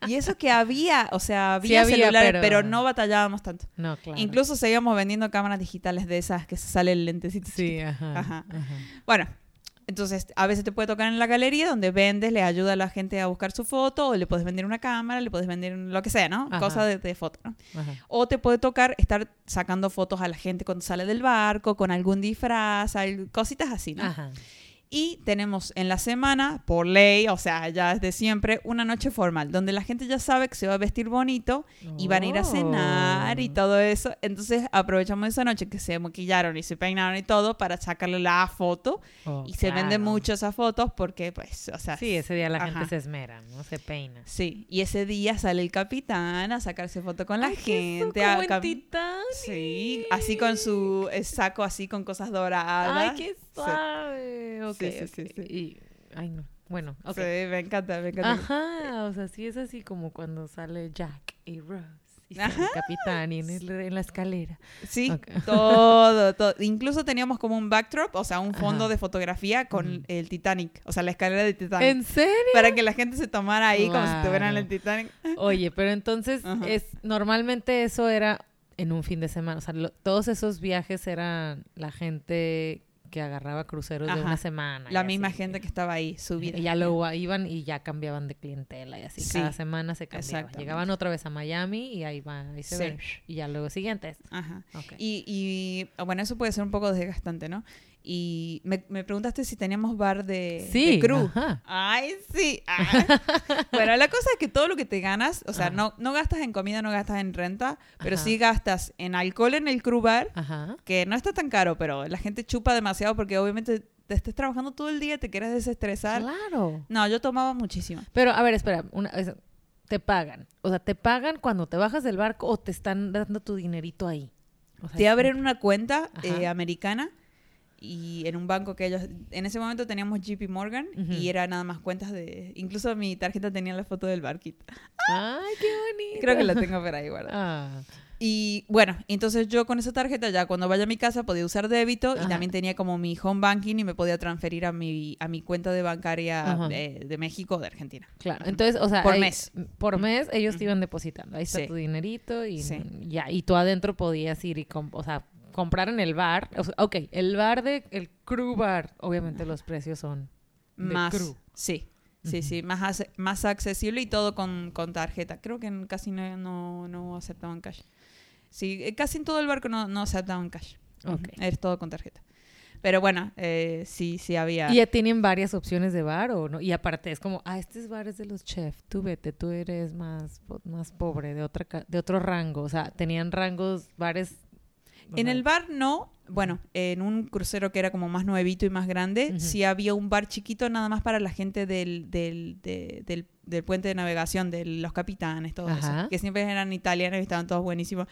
Y eso que había, o sea, Sí había, había, celulares, pero- pero... no batallábamos tanto. No, claro. Incluso seguíamos vendiendo cámaras digitales de esas que se sale el lentecito. Sí, ajá. Bueno, entonces a veces te puede tocar en la galería donde vendes, le ayuda a la gente a buscar su foto, o le puedes vender una cámara, le puedes vender lo que sea, ¿no? Ajá. Cosas de, de foto, ¿no? Ajá. O te puede tocar estar sacando fotos a la gente cuando sale del barco, con algún disfraz, cositas así, ¿no? Ajá. Y tenemos en la semana, por ley, o sea, ya desde siempre, una noche formal, donde la gente ya sabe que se va a vestir bonito y van a ir a cenar y Oh. todo eso. Entonces aprovechamos esa noche que se maquillaron y se peinaron y todo para sacarle la foto. Oh, y se venden mucho esas fotos porque, pues, o sea... Sí, ese día la gente se esmera, ¿no? Se peina. Sí, y ese día sale el capitán a sacarse foto con la Ay, gente. eso, como. Sí, así con su eh, saco así con cosas doradas. Ay, qué Sí. Sí, sí, sí, sí. Y, ay, no. Bueno, ok. Sí, me encanta, me encanta. Ajá, o sea, sí es así como cuando sale Jack y Rose y Ajá. el capitán y en, el- en la escalera. Sí, todo, todo. Incluso teníamos como un backdrop, o sea, un fondo Ajá. de fotografía con el Titanic, o sea, la escalera de Titanic. ¿En serio? Para que la gente se tomara ahí como si estuvieran en el. Titanic. Oye, pero entonces Ajá. es normalmente eso era en un fin de semana, o sea, lo- todos esos viajes eran la gente que agarraba cruceros de una semana. La misma así. gente que estaba ahí, subida. Y ya luego iban y ya cambiaban de clientela y así. Sí, Cada semana se cambiaba. exactamente. Llegaban otra vez a Miami y ahí va, ahí se Sí. ven. Y ya luego siguientes. Ajá. Y, y, bueno, eso puede ser un poco desgastante, ¿no? Y me, me preguntaste si teníamos bar de, Sí, de crew. ajá. Ay, sí. Ah. bueno, la cosa es que todo lo que te ganas, o sea, no, no gastas en comida, no gastas en renta, pero Ajá. sí gastas en alcohol en el crew bar, Ajá. que no está tan caro, pero la gente chupa demasiado porque obviamente te estés trabajando todo el día, te quieres desestresar. Claro. No, yo tomaba muchísimo. Pero, a ver, espera. Una, te pagan. O sea, ¿te pagan cuando te bajas del barco o te están dando tu dinerito ahí? O sea, Te abren una cuenta eh, americana y en un banco que ellos en ese momento teníamos JP Morgan y era nada más cuentas de incluso mi tarjeta tenía la foto del barquito. Ay, qué bonito. Creo que la tengo por ahí guardada. Ah, Y bueno, entonces yo con esa tarjeta ya cuando vaya a mi casa podía usar débito y Ajá. también tenía como mi home banking y me podía transferir a mi a mi cuenta de bancaria de, de México o de Argentina. claro. Entonces, o sea, Por ahí- mes. Por mes ellos te iban depositando. Ahí está Sí. tu dinerito y Sí. ya. Y tú adentro podías ir y, o sea, comprar en el bar. O sea, ok, el bar de, el crew bar, obviamente los precios son de más crew. sí. Sí, Ujú. sí, más, más accesible y todo con, con tarjeta. Creo que casi no, no, no aceptaban cash. Sí, eh, casi en todo el barco no, no aceptaban cash. Ujú, Ok. Es todo con tarjeta. Pero bueno, eh, sí, sí había... ¿Y ya tienen varias opciones de bar o no? Y aparte es como, ah, este es bar es de los chefs, tú vete, tú eres más, más pobre, de, otra, de otro rango. O sea, tenían rangos, bares... En el bar no, bueno, en un crucero que era como más nuevito y más grande, Ujú. sí había un bar chiquito nada más para la gente del, del, de- del, del puente de navegación, de los capitanes, todo Ajá. eso, que siempre eran italianos y estaban todos buenísimos.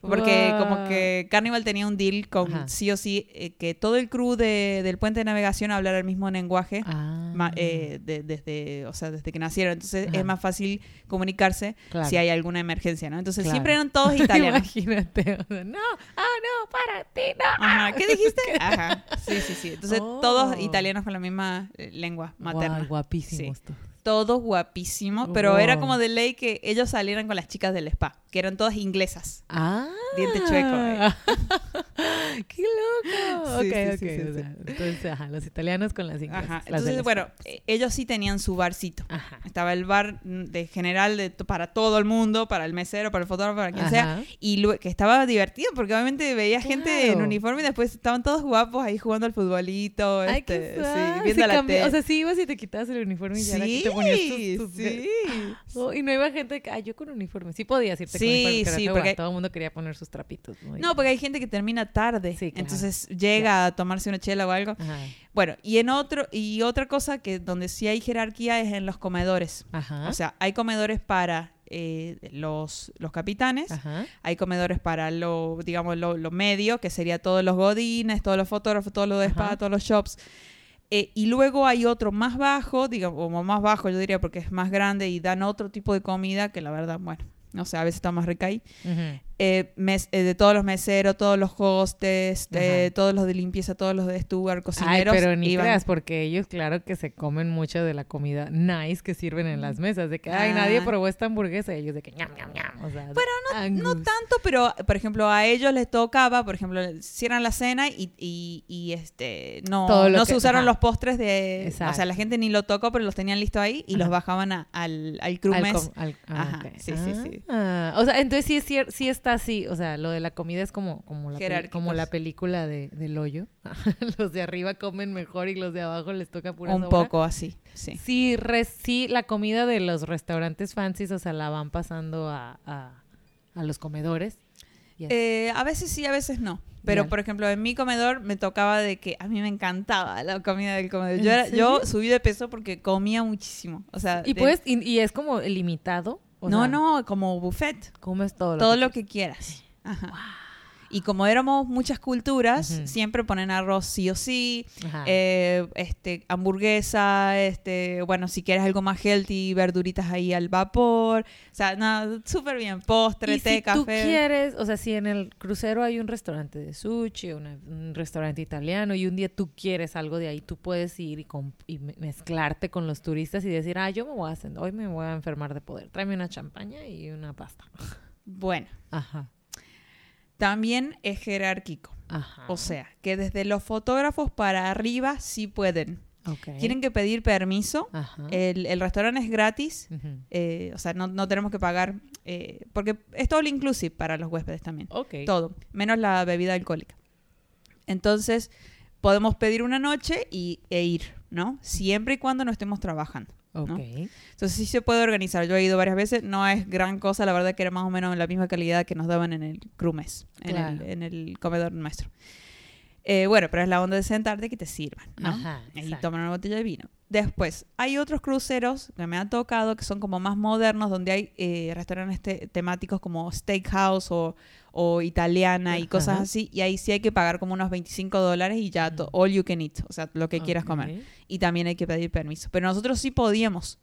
Porque como que Carnival tenía un deal con Ajá. sí o sí eh, que todo el crew de- del puente de navegación hablara el mismo lenguaje. Ah, ma- eh, de- desde, o sea, desde que nacieron. Entonces Ajá. es más fácil comunicarse claro. si hay alguna emergencia, ¿no? Entonces Claro. siempre eran todos italianos. Imagínate. o sea, no, ah, no, para ti, no. Ajá, ¿qué dijiste? Ajá, sí, sí, sí. Entonces, Oh. todos italianos con la misma eh, lengua materna. Guau, guapísimos. Todos guapísimos, pero era como de ley que ellos salieran con las chicas del spa, que eran todas inglesas. Ah. Diente chueco, eh. ¡Qué loco! Sí, ok, sí, ok. sí, sí, o sea, entonces, ajá, los italianos con las inglesas. Ajá. las Entonces, bueno, eh, ellos sí tenían su barcito. Ajá. Estaba el bar mm, de general de, para todo el mundo, para el mesero, para el fotógrafo, para quien sea. Y que estaba divertido porque obviamente veía gente en uniforme y después estaban todos guapos ahí jugando al futbolito, Ay, este, sí, viendo la tele. O sea, sí ibas y te quitabas el uniforme y ya era- y te ponías tus, tus- sí. Oh, y no iba gente que, ah, yo con uniforme. Sí podías irte Sí, con uniforme, sí, porque- todo el mundo quería poner sus trapitos. No, porque hay gente que termina tarde, Sí, claro. entonces llega a tomarse una chela o algo. Ajá. Bueno, y en otro y otra cosa que donde sí hay jerarquía es en los comedores. Ajá. O sea, hay comedores para eh, los, los capitanes, Ajá. hay comedores para lo, digamos, lo, lo medio, que sería todos los godines, todos los fotógrafos, todos los de spa, todos los shops. Eh, y luego hay otro más bajo, digamos, más bajo yo diría porque es más grande y dan otro tipo de comida que la verdad, bueno, no sé, a veces está más rica ahí. Ujú. Eh, mes- eh, de todos los meseros, todos los hostes, Ajá. todos los de limpieza, todos los de steward, Ay, cocineros. pero ni iban- creas, porque ellos, claro que se comen mucho de la comida nice que sirven en las mesas. De que, ay, nadie Ah. probó esta hamburguesa. Y ellos de que, ñam, ñam, ñam. O sea, Bueno, No Angus. tanto, pero por ejemplo a ellos les tocaba, por ejemplo, cierran la cena y, y, y, este no, no que- se usaron ajá. los postres de... O sea, la gente ni lo tocó, pero los tenían listos ahí y Ajá. los bajaban a- al, al crew Al mess. com- al- ah, Ajá, sí, sí, sí. Ah, o sea, entonces sí, es cier- sí está así. O sea, lo de la comida es como, como, la, como la película de, del hoyo. los de arriba comen mejor y los de abajo les toca pura Un sobra. poco así, sí. Sí, re- sí, la comida de los restaurantes fancies, o sea, la van pasando a, a, a los comedores. Eh, a veces sí, a veces no. Pero, por ejemplo, en mi comedor me tocaba de que a mí me encantaba la comida del comedor. ¿En Yo, era, yo subí de peso porque comía muchísimo. O sea, y de- y es como limitado. O no, sea, no, como buffet. Comes todo lo todo que lo que quieras. Ajá. Y como éramos muchas culturas, siempre ponen arroz sí o sí, eh, este, hamburguesa, este, bueno, si quieres algo más healthy, verduritas ahí al vapor. O sea, nada, súper bien. Postre, y té, si tú café. quieres, o sea, si en el crucero hay un restaurante de sushi, una- un restaurante italiano y un día tú quieres algo de ahí, tú puedes ir y, y me- mezclarte con los turistas y decir, ah, yo me voy a hacer, hoy me voy a enfermar de poder, tráeme una champaña y una pasta. Bueno, Ajá, también es jerárquico. ajá. O sea, que desde los fotógrafos para arriba sí pueden. Tienen que pedir permiso. El, el restaurante es gratis. Eh, o sea, no, no tenemos que pagar. eh, porque es todo inclusive para los huéspedes también. Todo, menos la bebida alcohólica. Entonces, podemos pedir una noche y, e ir, ¿no? Siempre y cuando no estemos trabajando. Ok. ¿no? Entonces sí se puede organizar. Yo he ido varias veces, no es gran cosa, la verdad que era más o menos la misma calidad que nos daban en el en, Claro. el, en el comedor nuestro. Eh, bueno, pero es la onda de sentarte que te sirvan, ¿no? Ajá, y tomar una botella de vino. Después, hay otros cruceros que me han tocado que son como más modernos, donde hay eh, restaurantes te- temáticos como steakhouse o, o italiana y cosas así. Y ahí sí hay que pagar como unos 25 dólares y ya all you can eat, o sea, lo que quieras comer y también hay que pedir permiso. Pero nosotros sí podíamos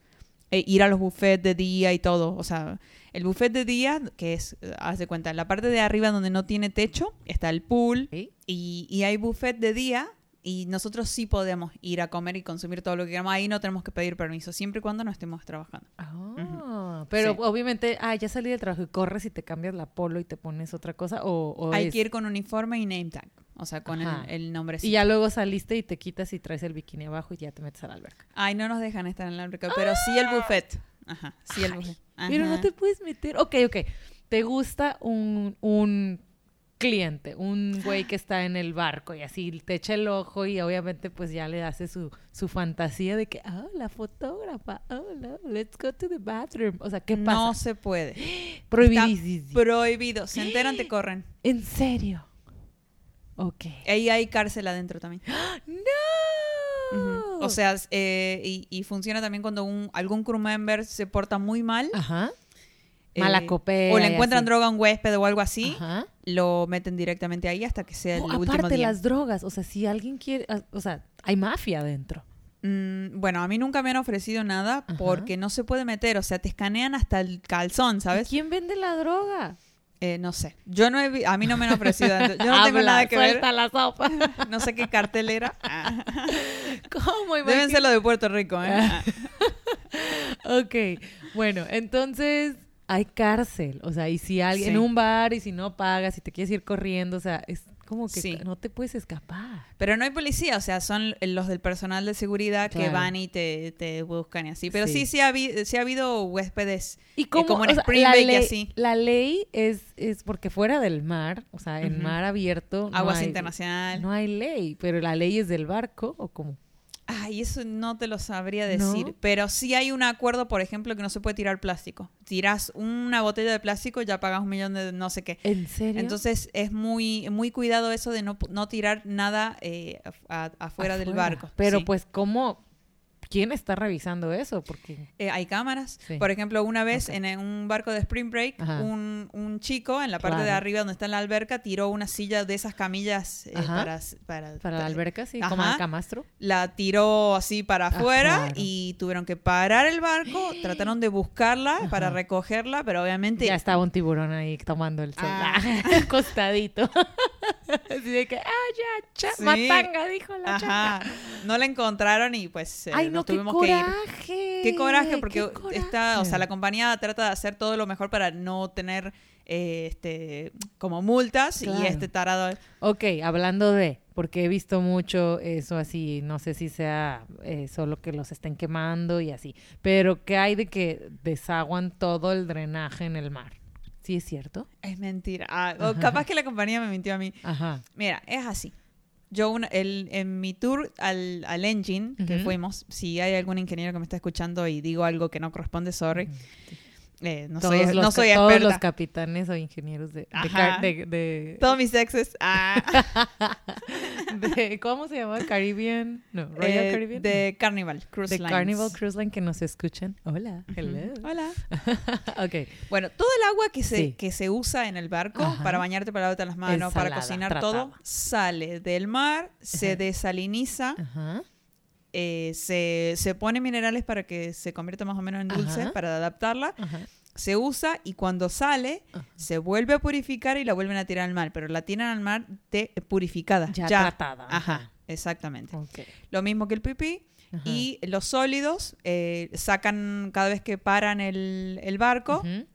eh, ir a los buffets de día y todo. O sea, el buffet de día, que es, haz de cuenta, en la parte de arriba donde no tiene techo, está el pool y, y hay buffet de día. Y nosotros sí podemos ir a comer y consumir todo lo que queramos. Ahí no tenemos que pedir permiso, siempre y cuando no estemos trabajando. Ah, pero Sí. obviamente, ah, ya salí del trabajo y corres y te cambias la polo y te pones otra cosa o, o Hay es- que ir con uniforme y name tag. O sea, con el, Ajá. el nombre. y ya luego saliste y te quitas y traes el bikini abajo y ya te metes a la alberca. Ay, no nos dejan estar en la alberca, pero sí el buffet. Ajá, sí el buffet. Pero no Ajá. te puedes meter. Ok, ok. ¿Te gusta un, un cliente, un güey que está en el barco y así te echa el ojo y obviamente pues ya le hace su, su fantasía de que, oh, la fotógrafa, oh, no, let's go to the bathroom. O sea, ¿qué pasa? No se puede. Prohibidísimo. Prohibido. Se enteran, te corren. ¿En serio? Ok. Ahí hay cárcel adentro también. ¡No! O sea, eh, y, y funciona también cuando un, algún crew member se porta muy mal. Ajá. Eh, Malacopea O le encuentran droga a un huésped o algo así. Ajá. Lo meten directamente ahí hasta que sea el último aparte día. las drogas, o sea, si alguien quiere, ah, o sea, hay mafia adentro. Mm, bueno, a mí nunca me han ofrecido nada Ajá. porque no se puede meter. O sea, te escanean hasta el calzón, ¿Y ¿sabes? ¿Quién vende la droga? Eh, no sé. Yo no he a mí no me han ofrecido. Yo no tengo nada que ver. la sopa. No sé qué cartel era. Ah. ¿Cómo? Deben ser los de Puerto Rico, ¿eh? Ok, bueno, entonces hay cárcel, o sea, y si alguien Sí. en un bar y si no pagas, si te quieres ir corriendo, o sea, es como que Sí. no te puedes escapar. Pero no hay policía, o sea, son los del personal de seguridad que Claro. van y te, te buscan y así. Pero Sí. sí, sí, ha, habi- sí ha habido huéspedes Y eh, cómo, como en o sea, Spring Break y así. la ley es, es porque fuera del mar, o sea, en Ujú. mar abierto, no Aguas hay- internacional. No hay ley, pero la ley es del barco o como. Ay, eso no te lo sabría ¿No? decir. Pero sí hay un acuerdo, por ejemplo, que no se puede tirar plástico. Tiras una botella de plástico, ya pagas un millón de no sé qué. ¿En serio? Entonces es muy muy cuidado eso de no, no tirar nada eh, a- afuera, del barco. Pero Sí. pues, ¿cómo? ¿Quién está revisando eso? Porque Eh, hay cámaras. Sí. Por ejemplo, una vez en, en un barco de Spring Break, un, un chico en la parte de arriba donde está la alberca tiró una silla de esas camillas eh, para, para, para la alberca, sí, como el camastro. La tiró así para afuera claro. y tuvieron que parar el barco, trataron de buscarla para recogerla, pero obviamente... Ya estaba un tiburón ahí tomando el sol. Ah. acostadito. Así de que, ah, ya, cha, Sí. matanga, dijo la. Ajá, no la encontraron y pues eh, Ay, no, qué tuvimos que ir. coraje. Qué coraje, porque qué está, o sea, la coraje. compañía trata de hacer todo lo mejor para no tener eh, este como multas Claro. y este tarado. Ok, hablando de, porque he visto mucho eso así, no sé si sea eh, solo que los estén quemando y así, pero ¿qué hay de que desaguan todo el drenaje en el mar? ¿Sí es cierto? Es mentira. Ah, o capaz que la compañía me mintió a mí. Ajá. Mira, es así. Yo una- el, en mi tour al, al engine que fuimos, si hay algún ingeniero que me está escuchando y digo algo que no corresponde, sorry. Eh, no soy, todos los, no soy todos los experta. capitanes o ingenieros de, de, de- de- Todos mis exes. Ah, de- ¿cómo se llama? Caribbean, no, Royal eh, Caribbean, de Carnival Cruise de Lines. Carnival Cruise Line que nos escuchan. Hola, hello. Hola. ok, Bueno, todo el agua que se, Sí. que se usa en el barco Ajá. para bañarte, para lavarte las manos, Es para cocinar todo, sale del mar, se Ajá. desaliniza, ajá, eh, se, se pone minerales para que se convierta más o menos en dulce, Ajá. para adaptarla, ajá. se usa y cuando sale, Ajá. se vuelve a purificar y la vuelven a tirar al mar, pero la tiran al mar de, purificada. Ya tratada, Ajá, exactamente. Lo mismo que el pipí. Y los sólidos eh, sacan cada vez que paran el, el barco, Ujú.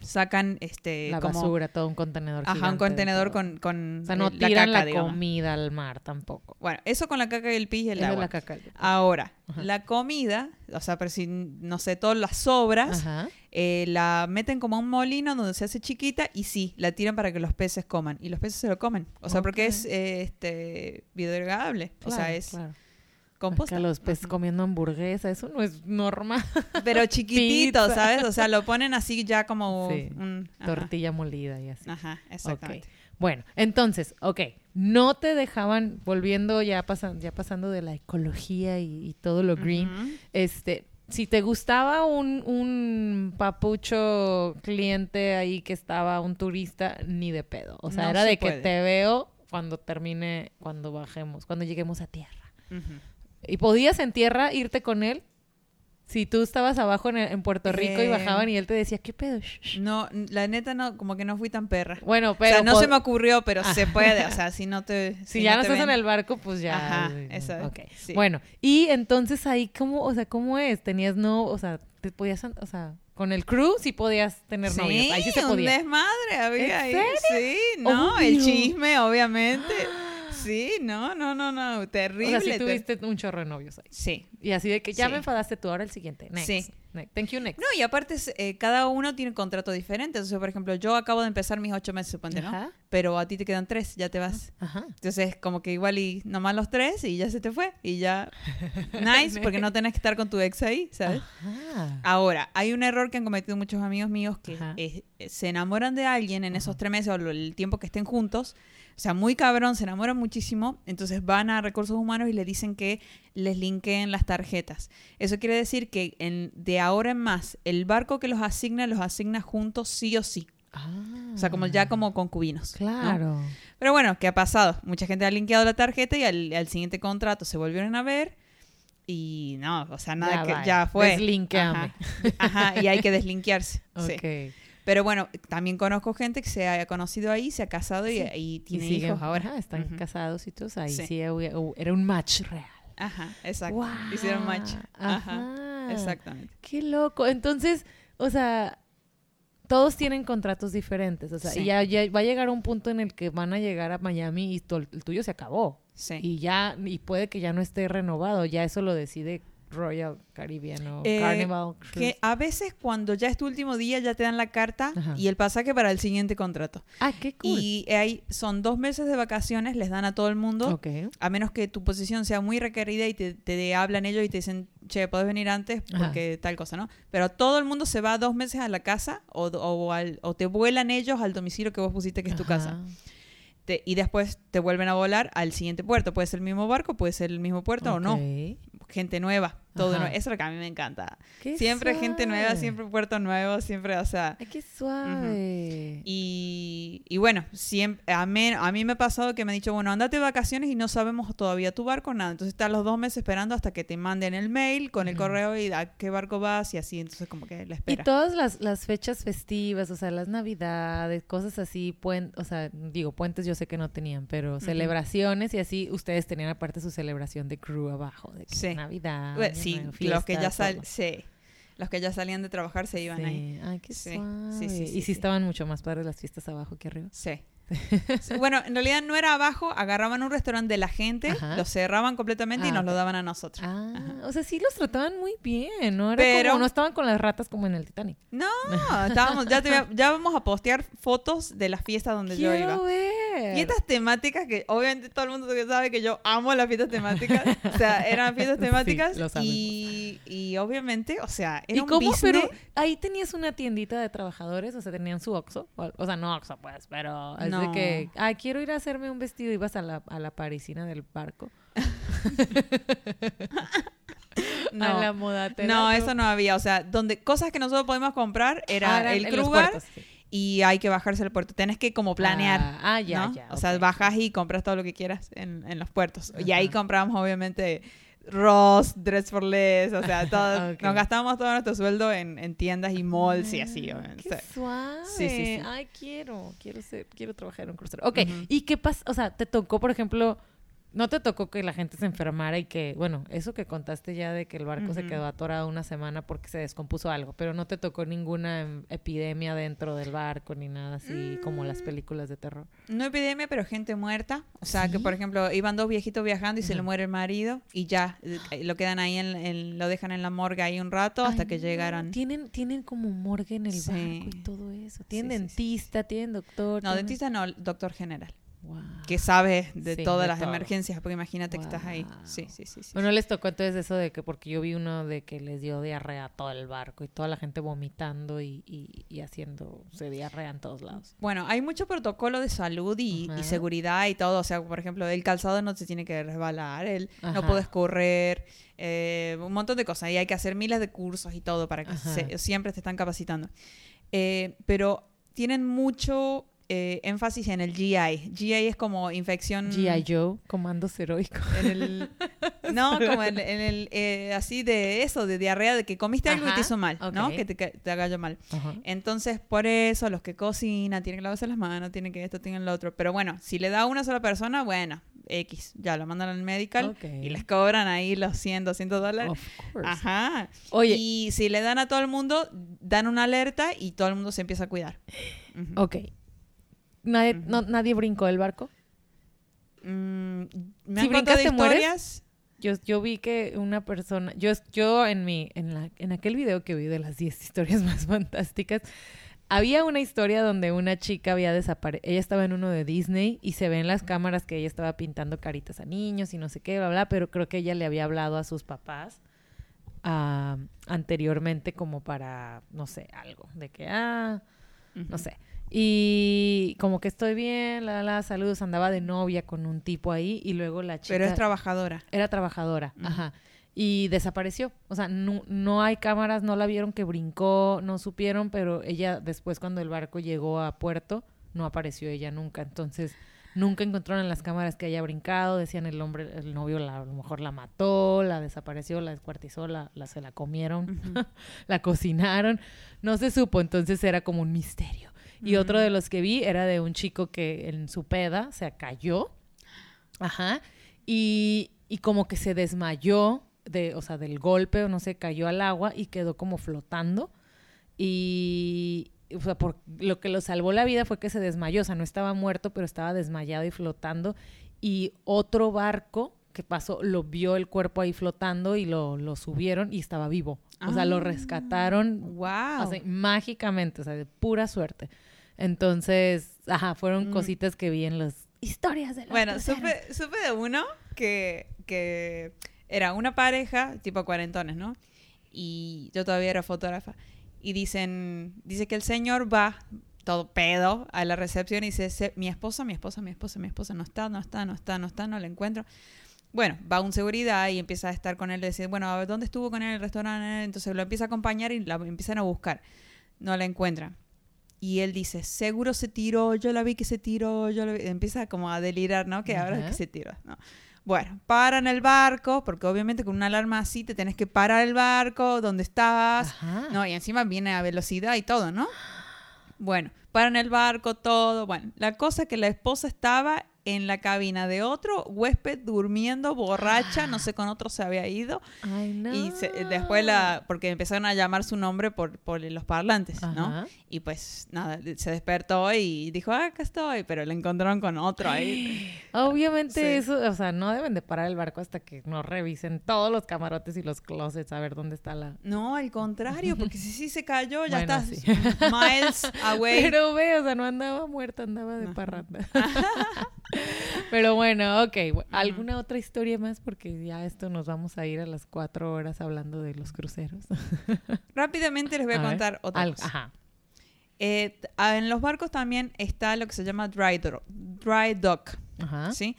Sacan este la como basura, todo un contenedor ajá, un contenedor con, con O sea, no la tiran caca, la digamos. comida al mar tampoco. Bueno, eso con la caca y el pis y el agua. la caca. del- Ahora, Ajá. la comida, o sea, pero si no sé, todas las sobras, eh, la meten como a un molino donde se hace chiquita y sí, la tiran para que los peces coman. Y los peces se lo comen. O sea, porque es eh, este biodegradable. o sea, es claro. Composta. Acá los peces comiendo hamburguesa, eso no es normal. Pero chiquitito, Pizza. ¿sabes? O sea, lo ponen así ya como Sí. un... Tortilla molida y así. Ajá, exactamente. Ok. Bueno, entonces, ok, no te dejaban, volviendo ya, pasan, ya pasando de la ecología y, y todo lo green, este, si te gustaba un, un papucho cliente ahí que estaba, un turista, ni de pedo. O sea, No era se de que te veo cuando termine, cuando bajemos, cuando lleguemos a tierra. Ujú. ¿Y podías en tierra irte con él? Si tú estabas abajo en, en Puerto Rico y Eh, bajaban y él te decía, ¿qué pedo? Shh, shh". No, la neta no, como que no fui tan perra. Bueno, o pero... sea, no se me ocurrió, pero se puede. O sea, si no te... Si, ya no te estás en el barco, pues ya. Ajá, eh, esa- ok. sí. Bueno, y entonces ahí, ¿cómo, o sea, cómo es? ¿Tenías no, o sea, te podías, o sea, con el crew sí podías tener Sí, novios? Ahí sí se un podía. desmadre había ¿En ahí. Sí, no, el chisme, obviamente. Sí, no, no, no, no, O terrible. sea, sí tuviste un chorro de novios ahí. Sí. Y así de que ya Sí. me enfadaste tú, ahora el siguiente. Next. Sí. Next. Thank you, next. No, y aparte, eh, cada uno tiene un contrato diferente. Entonces, por ejemplo, yo acabo de empezar mis ocho meses, suponte, ¿no? Ajá. Pero a ti te quedan tres, ya te vas. Ajá. Entonces, como que igual y nomás los tres y ya se te fue. Y ya, nice, porque no tenés que estar con tu ex ahí, ¿sabes? Ajá. Ahora, hay un error que han cometido muchos amigos míos que es- se enamoran de alguien en esos tres meses o el tiempo que estén juntos. O sea, muy cabrón, se enamoran muchísimo. Entonces van a recursos humanos y le dicen que les linkeen las tarjetas. Eso quiere decir que en- de ahora en más, el barco que los asigna, los asigna juntos sí o sí. Ah. O sea, como ya como concubinos. ¿no? Claro. Pero bueno, ¿qué ha pasado? Mucha gente ha linkeado la tarjeta y al, al siguiente contrato se volvieron a ver. Y no, o sea, nada Ya que ya fue. Ajá, Ajá, y hay que deslinkearse. sí. Pero bueno, también conozco gente que se ha conocido ahí, se ha casado y, Sí. y Y tiene siguen- hijos ahora. están casados y todo. Ahí Sí. era un match real. Ajá, exacto. Hicieron match. Ajá, Ajá. exactamente. Qué loco. Entonces, o sea, todos tienen contratos diferentes. O sea, Sí. y ya, ya va a llegar un punto en el que van a llegar a Miami y to- el tuyo se acabó. Sí. Y ya, y puede que ya no esté renovado. Ya eso lo decide Royal Caribbean o Eh, Carnival Cruise. Que a veces cuando ya es tu último día ya te dan la carta Ajá. y el pasaje para el siguiente contrato. Ah, qué cool. Y ahí son dos meses de vacaciones, les dan a todo el mundo. A menos que tu posición sea muy requerida y te, te hablan ellos y te dicen, che, puedes venir antes porque tal cosa, ¿no? Pero todo el mundo se va dos meses a la casa o, o, al- o te vuelan ellos al domicilio que vos pusiste que es tu casa. Te- y después te vuelven a volar al siguiente puerto. Puede ser el mismo barco, puede ser el mismo puerto o no. Gente nueva, todo nuevo. Eso es lo que a mí me encanta. Qué Siempre gente nueva, siempre puerto nuevo, siempre, o sea... Ay, qué suave. Y, y bueno, siempre, a, mí, a mí me ha pasado que me han dicho, bueno, andate de vacaciones y no sabemos todavía tu barco, nada. Entonces estás los dos meses esperando hasta que te manden el mail con el correo y a qué barco vas y así. Entonces como que la Y espera. todas las, las fechas festivas, o sea, las navidades, cosas así, puen, o sea, digo, puentes yo sé que no tenían, pero celebraciones y así, ustedes tenían aparte su celebración de crew abajo, de que Sí. Navidad. Bueno, Los que ya sal, sí, los que ya salían de trabajar se iban Sí. ahí. Ay, qué Sí, suave. sí, sí, y sí, estaban mucho más padres las fiestas abajo que arriba. Sí. Bueno, en realidad no era abajo, agarraban un restaurante de la gente, Ajá. lo cerraban completamente y Ah, nos lo daban a nosotros. Ah, o sea, sí los trataban muy bien, ¿no? Era Pero- como, no estaban con las ratas como en el Titanic. No, estábamos, ya, te ya vamos a postear fotos de las fiestas donde yo iba. Quiero ver. Y estas temáticas que obviamente todo el mundo sabe que yo amo las fiestas temáticas. o sea, eran fiestas Sí, temáticas y, y obviamente, o sea, era ¿Y un cómo? business. Pero ahí tenías una tiendita de trabajadores, o sea, tenían su Oxxo. O, o sea, no Oxxo, pues, pero es de que, ay, quiero ir a hacerme un vestido. Ibas a la, a la parisina del barco. no, A la moda. no, eso no había. O sea, donde cosas que nosotros podemos comprar era el crew Kruger y hay que bajarse al puerto. Tenés que como planear. Ah, ah, ya, ¿no? ya. O sea, bajas y compras todo lo que quieras en, en los puertos. Y ahí compramos, obviamente, Ross, Dress for Less, o sea, todo. Nos gastábamos todo nuestro sueldo en, en tiendas y malls y así, Ah, obviamente. Qué suave. Sí, sí, sí. Ay, quiero, quiero ser, quiero trabajar en un crucero. Ok. ¿y qué pasa? O sea, te tocó, por ejemplo, No te tocó que la gente se enfermara y que, bueno, eso que contaste ya de que el barco se quedó atorado una semana porque se descompuso algo, pero no te tocó ninguna em, epidemia dentro del barco ni nada así como las Mm. películas de terror. No epidemia, pero gente muerta. O sea, que por ejemplo, iban dos viejitos viajando y se le muere el marido y ya, eh, lo quedan ahí, en, en- lo dejan en la morgue ahí un rato hasta Ay, que no, llegaran. Tienen, tienen como morgue en el Sí. barco y todo eso. Tienen sí, dentista, tienen doctor. No, tienen- dentista no, doctor general. Wow. Que sabe de Sí, todas de las todo. emergencias, porque imagínate que estás ahí. Wow. Sí, sí, sí. sí. Bueno, les tocó entonces eso de que, porque yo vi uno de que les dio diarrea a todo el barco y toda la gente vomitando y, y, y haciéndose diarrea en todos lados. Bueno, hay mucho protocolo de salud y, y seguridad y todo. O sea, por ejemplo, el calzado no se tiene que resbalar, el, Ajá. no puedes correr, eh, un montón de cosas. Y hay que hacer miles de cursos y todo para que se- siempre te están capacitando. Eh, pero tienen mucho eh, énfasis en el GI. GI es como infección... G.I. Joe, comandos heroicos. En el, no, como en, en el, eh, así de eso, de diarrea, de que comiste algo y Ajá, te hizo mal, ¿no? Que te, te haga yo mal. Ajá. Entonces, por eso, los que cocinan tienen que lavarse las manos, tienen que esto, tienen lo otro. Pero bueno, si le da a una sola persona, bueno, X, ya lo mandan al medical y les cobran ahí los 100, 200 dólares. Of course. Ajá. Oye, Y si le dan a todo el mundo, dan una alerta y todo el mundo se empieza a cuidar. Ujú. ok. Nadie, no- ¿Nadie brincó del barco? Mm, me Si brincas, ¿te mueres? Yo, yo vi que una persona, yo, yo en mi, en la, en aquel video que vi de las 10 historias más fantásticas, había una historia donde una chica había desaparecido, ella estaba en uno de Disney y se ve en las cámaras que ella estaba pintando caritas a niños y no sé qué, bla, bla, pero creo que ella le había hablado a sus papás ah, anteriormente como para, no sé, algo, de que, ah, no sé. Y como que estoy bien, la, la, saludos, andaba de novia con un tipo ahí y luego la chica... Pero es trabajadora. Era trabajadora, ajá. Y desapareció. O sea, no, no hay cámaras, no la vieron que brincó, no supieron, pero ella después cuando el barco llegó a puerto, no apareció ella nunca. Entonces, nunca encontraron en las cámaras que haya brincado. Decían el hombre, el novio la- a lo mejor la mató, la desapareció, la descuartizó, la, la- se la comieron, la cocinaron. No se supo, entonces era como un misterio. Y otro de los que vi era de un chico que en su peda se cayó. Ajá. Y, y como que se desmayó, de, o sea, del golpe, o no sé, cayó al agua y quedó como flotando. Y, o sea, por, lo que lo salvó la vida fue que se desmayó. O sea, no estaba muerto, pero estaba desmayado y flotando. Y otro barco que pasó, lo vio el cuerpo ahí flotando y lo, lo subieron y estaba vivo. O sea, lo Ah. rescataron Wow. sea, mágicamente, o sea, de pura suerte. Entonces, ajá, fueron Mm. cositas que vi en las historias de los Bueno, supe, supe de uno que, que era una pareja, tipo cuarentones, ¿no? Y yo todavía era fotógrafa. Y dicen, dice que el señor va todo pedo a la recepción y dice, "Se- mi esposa, mi esposa, mi esposa, mi esposa no está, no está, no está, no está, no la encuentro. Bueno, va un seguridad y empieza a estar con él, dice, bueno, a ver, ¿dónde estuvo con él en el restaurante? Entonces lo empieza a acompañar y la empiezan a buscar. No la encuentran. Y él dice, seguro se tiró, yo la vi que se tiró, yo la vi". Empieza como a delirar, ¿no? Que ahora es Ajá. que se tiró, ¿no? Bueno, paran el barco, porque obviamente con una alarma así te tenés que parar el barco, donde estás, Ajá. no, y encima viene a velocidad y todo, ¿no? Bueno, paran el barco, todo. Bueno, la cosa es que la esposa estaba en la cabina de otro huésped durmiendo, borracha, no sé, con otro se había ido. Ay, no. Y se- después la, porque empezaron a llamar su nombre por, por los parlantes, ¿no? Y pues nada, se despertó y dijo, ah, acá estoy, pero le encontraron con otro ahí. Obviamente Sí. eso, o sea, no deben de parar el barco hasta que no revisen todos los camarotes y los closets a ver dónde está la... No, al contrario, porque si sí se cayó, ya Bueno, estás sí. miles away. Pero ve, o sea, no andaba muerta, andaba de Ajá. parranda. Pero bueno, ok. ¿Alguna otra historia más? Porque ya esto nos vamos a ir a las cuatro horas hablando de los cruceros. Rápidamente les voy a, ver, contar otra al- cosa. Ajá. Eh, ah, en los barcos también está lo que se llama dry, dro- dry dock, Ajá. ¿sí?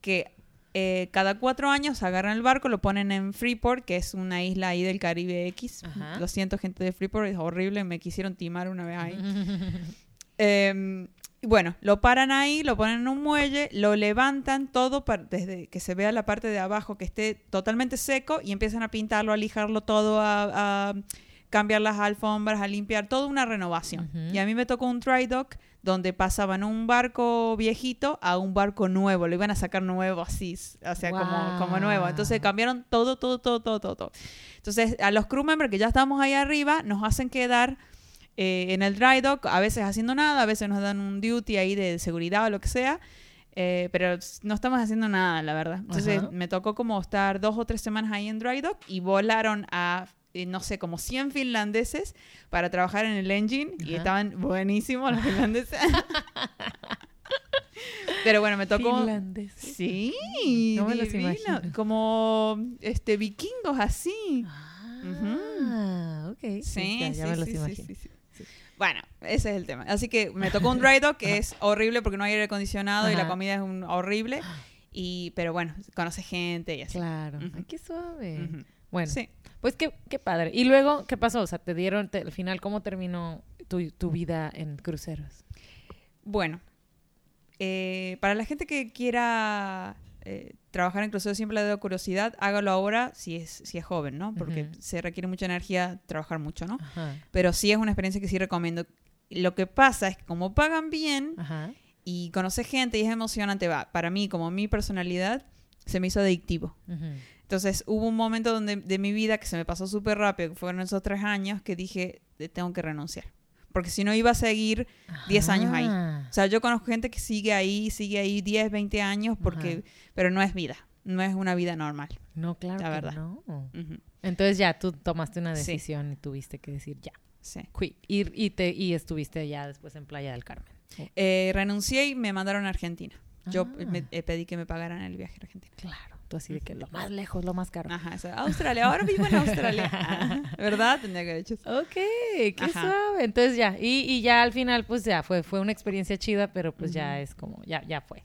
Que eh, cada cuatro años agarran el barco, lo ponen en Freeport, que es una isla ahí del Caribe X. Ajá. Lo siento, gente de Freeport, es horrible, me quisieron timar una vez ahí. Eh, y bueno, lo paran ahí, lo ponen en un muelle, lo levantan todo para- desde que se vea la parte de abajo que esté totalmente seco y empiezan a pintarlo, a lijarlo todo, a, a cambiar las alfombras, a limpiar, toda una renovación. Y a mí me tocó un dry dock donde pasaban un barco viejito a un barco nuevo, lo iban a sacar nuevo así, o sea, como, como nuevo. Entonces cambiaron todo, todo, todo, todo, todo, todo. Entonces a los crew members que ya estamos ahí arriba nos hacen quedar eh, en el dry dock, a veces haciendo nada, a veces nos dan un duty ahí de seguridad o lo que sea. eh, pero no estamos haciendo nada, la verdad. Entonces Ajá. me tocó como estar dos o tres semanas ahí en dry dock y volaron a, eh, no sé, como 100 finlandeses para trabajar en el engine y estaban buenísimos los finlandeses. pero bueno, me tocó... Finlandés. Sí, No me los imagino. Como este vikingos así. Ah, ok. Sí, ya, ya sí, me los sí, imagino. Sí. Bueno, ese es el tema. Así que me tocó un dry dock que es horrible porque no hay aire acondicionado y la comida es un- horrible. Y, pero bueno, conoce gente y así. Claro. Ay, qué suave. Bueno, Sí. pues qué, qué padre. Y luego, ¿qué pasó? O sea, te dieron, te- al final, ¿cómo terminó tu, tu vida en cruceros? Bueno, eh, para la gente que quiera eh, trabajar en siempre le doy curiosidad, hágalo ahora si es, si es joven, ¿no? Porque se requiere mucha energía trabajar mucho, ¿no? Ajá. Pero sí es una experiencia que sí recomiendo. Lo que pasa es que como pagan bien Ajá. y conoces gente y es emocionante, va, para mí, como mi personalidad, se me hizo adictivo. Entonces hubo un momento donde, de mi vida que se me pasó súper rápido, que fueron esos tres años, que dije, "Eh, tengo que renunciar. Porque si no iba a seguir 10 años ahí. Ajá. O sea, yo conozco gente que sigue ahí, sigue ahí 10, 20 años, porque, pero no es vida, no es una vida normal. No, claro La que verdad. no. Entonces ya tú tomaste una Sí. decisión y tuviste que decir ya. Sí. Quit. Y, y, te, y estuviste ya después en Playa del Carmen. Eh, renuncié y me mandaron a Argentina. Yo Ah. me- eh, pedí que me pagaran el viaje a Argentina. Claro. Tú así de que lo más lejos, lo más caro. Ajá, Australia, ahora vivo en Australia. Ajá, ¿Verdad? Tendría que haber hecho eso. Ok, qué Ajá. suave. Entonces ya, y, y ya al final, pues ya fue, fue una experiencia chida, pero pues ya es como, ya, ya fue.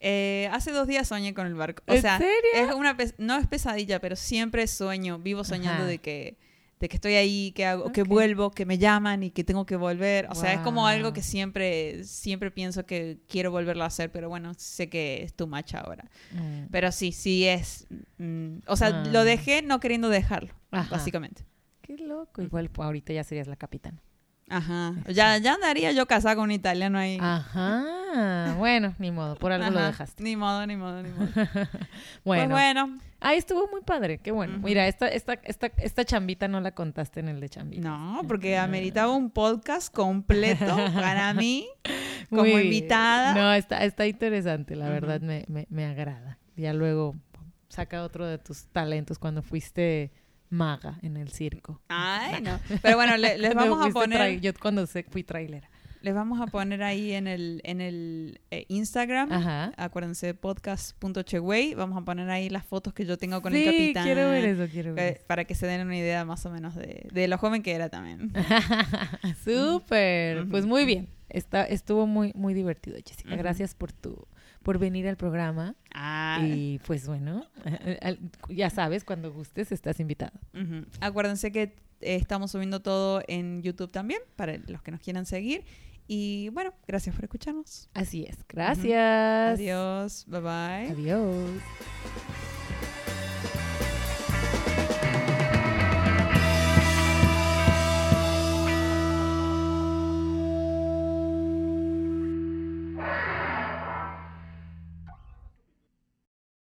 Eh, hace dos días soñé con el barco. O ¿En sea, serio? es una no es pesadilla, pero siempre sueño, vivo soñando Ajá. de que de que estoy ahí, que hago, que vuelvo, que me llaman y que tengo que volver. O sea, es como algo que siempre siempre pienso que quiero volverlo a hacer, pero bueno, sé que es too much ahora. Mm. Pero sí, sí es mm, o sea, Ah. lo dejé no queriendo dejarlo, Ajá. básicamente. Qué loco. Igual pues, ahorita ya serías la capitana. Ajá. Ya ya andaría yo casada con un italiano ahí. Ajá. Bueno, ni modo, por algo lo Ajá. dejaste. Ni modo, ni modo, ni modo. Bueno, Pues bueno, ahí estuvo muy padre, qué bueno. Mira, esta, esta, esta, esta chambita no la contaste en el de chambita. No, porque ameritaba un podcast completo para mí como Muy- invitada. No, está, está interesante, la verdad me, me, me agrada. Ya luego saca otro de tus talentos cuando fuiste maga en el circo. Ay, no. Pero bueno, le- les vamos a poner yo cuando se- fui trailera. les vamos a poner ahí en el en el eh, Instagram. Ajá. Acuérdense podcast.cheway, vamos a poner ahí las fotos que yo tengo con sí, el capitán. quiero ver eso, quiero ver eh, Para que se den una idea más o menos de, de lo joven que era también. Súper, pues muy bien. Está, estuvo muy, muy divertido, Jessica. Gracias por tu, por venir al programa. Ah, Y pues bueno, ya sabes, cuando gustes estás invitado. Acuérdense que eh, estamos subiendo todo en YouTube también, para los que nos quieran seguir. Y bueno, gracias por escucharnos. Así es. Gracias. Adiós, bye bye. Adiós.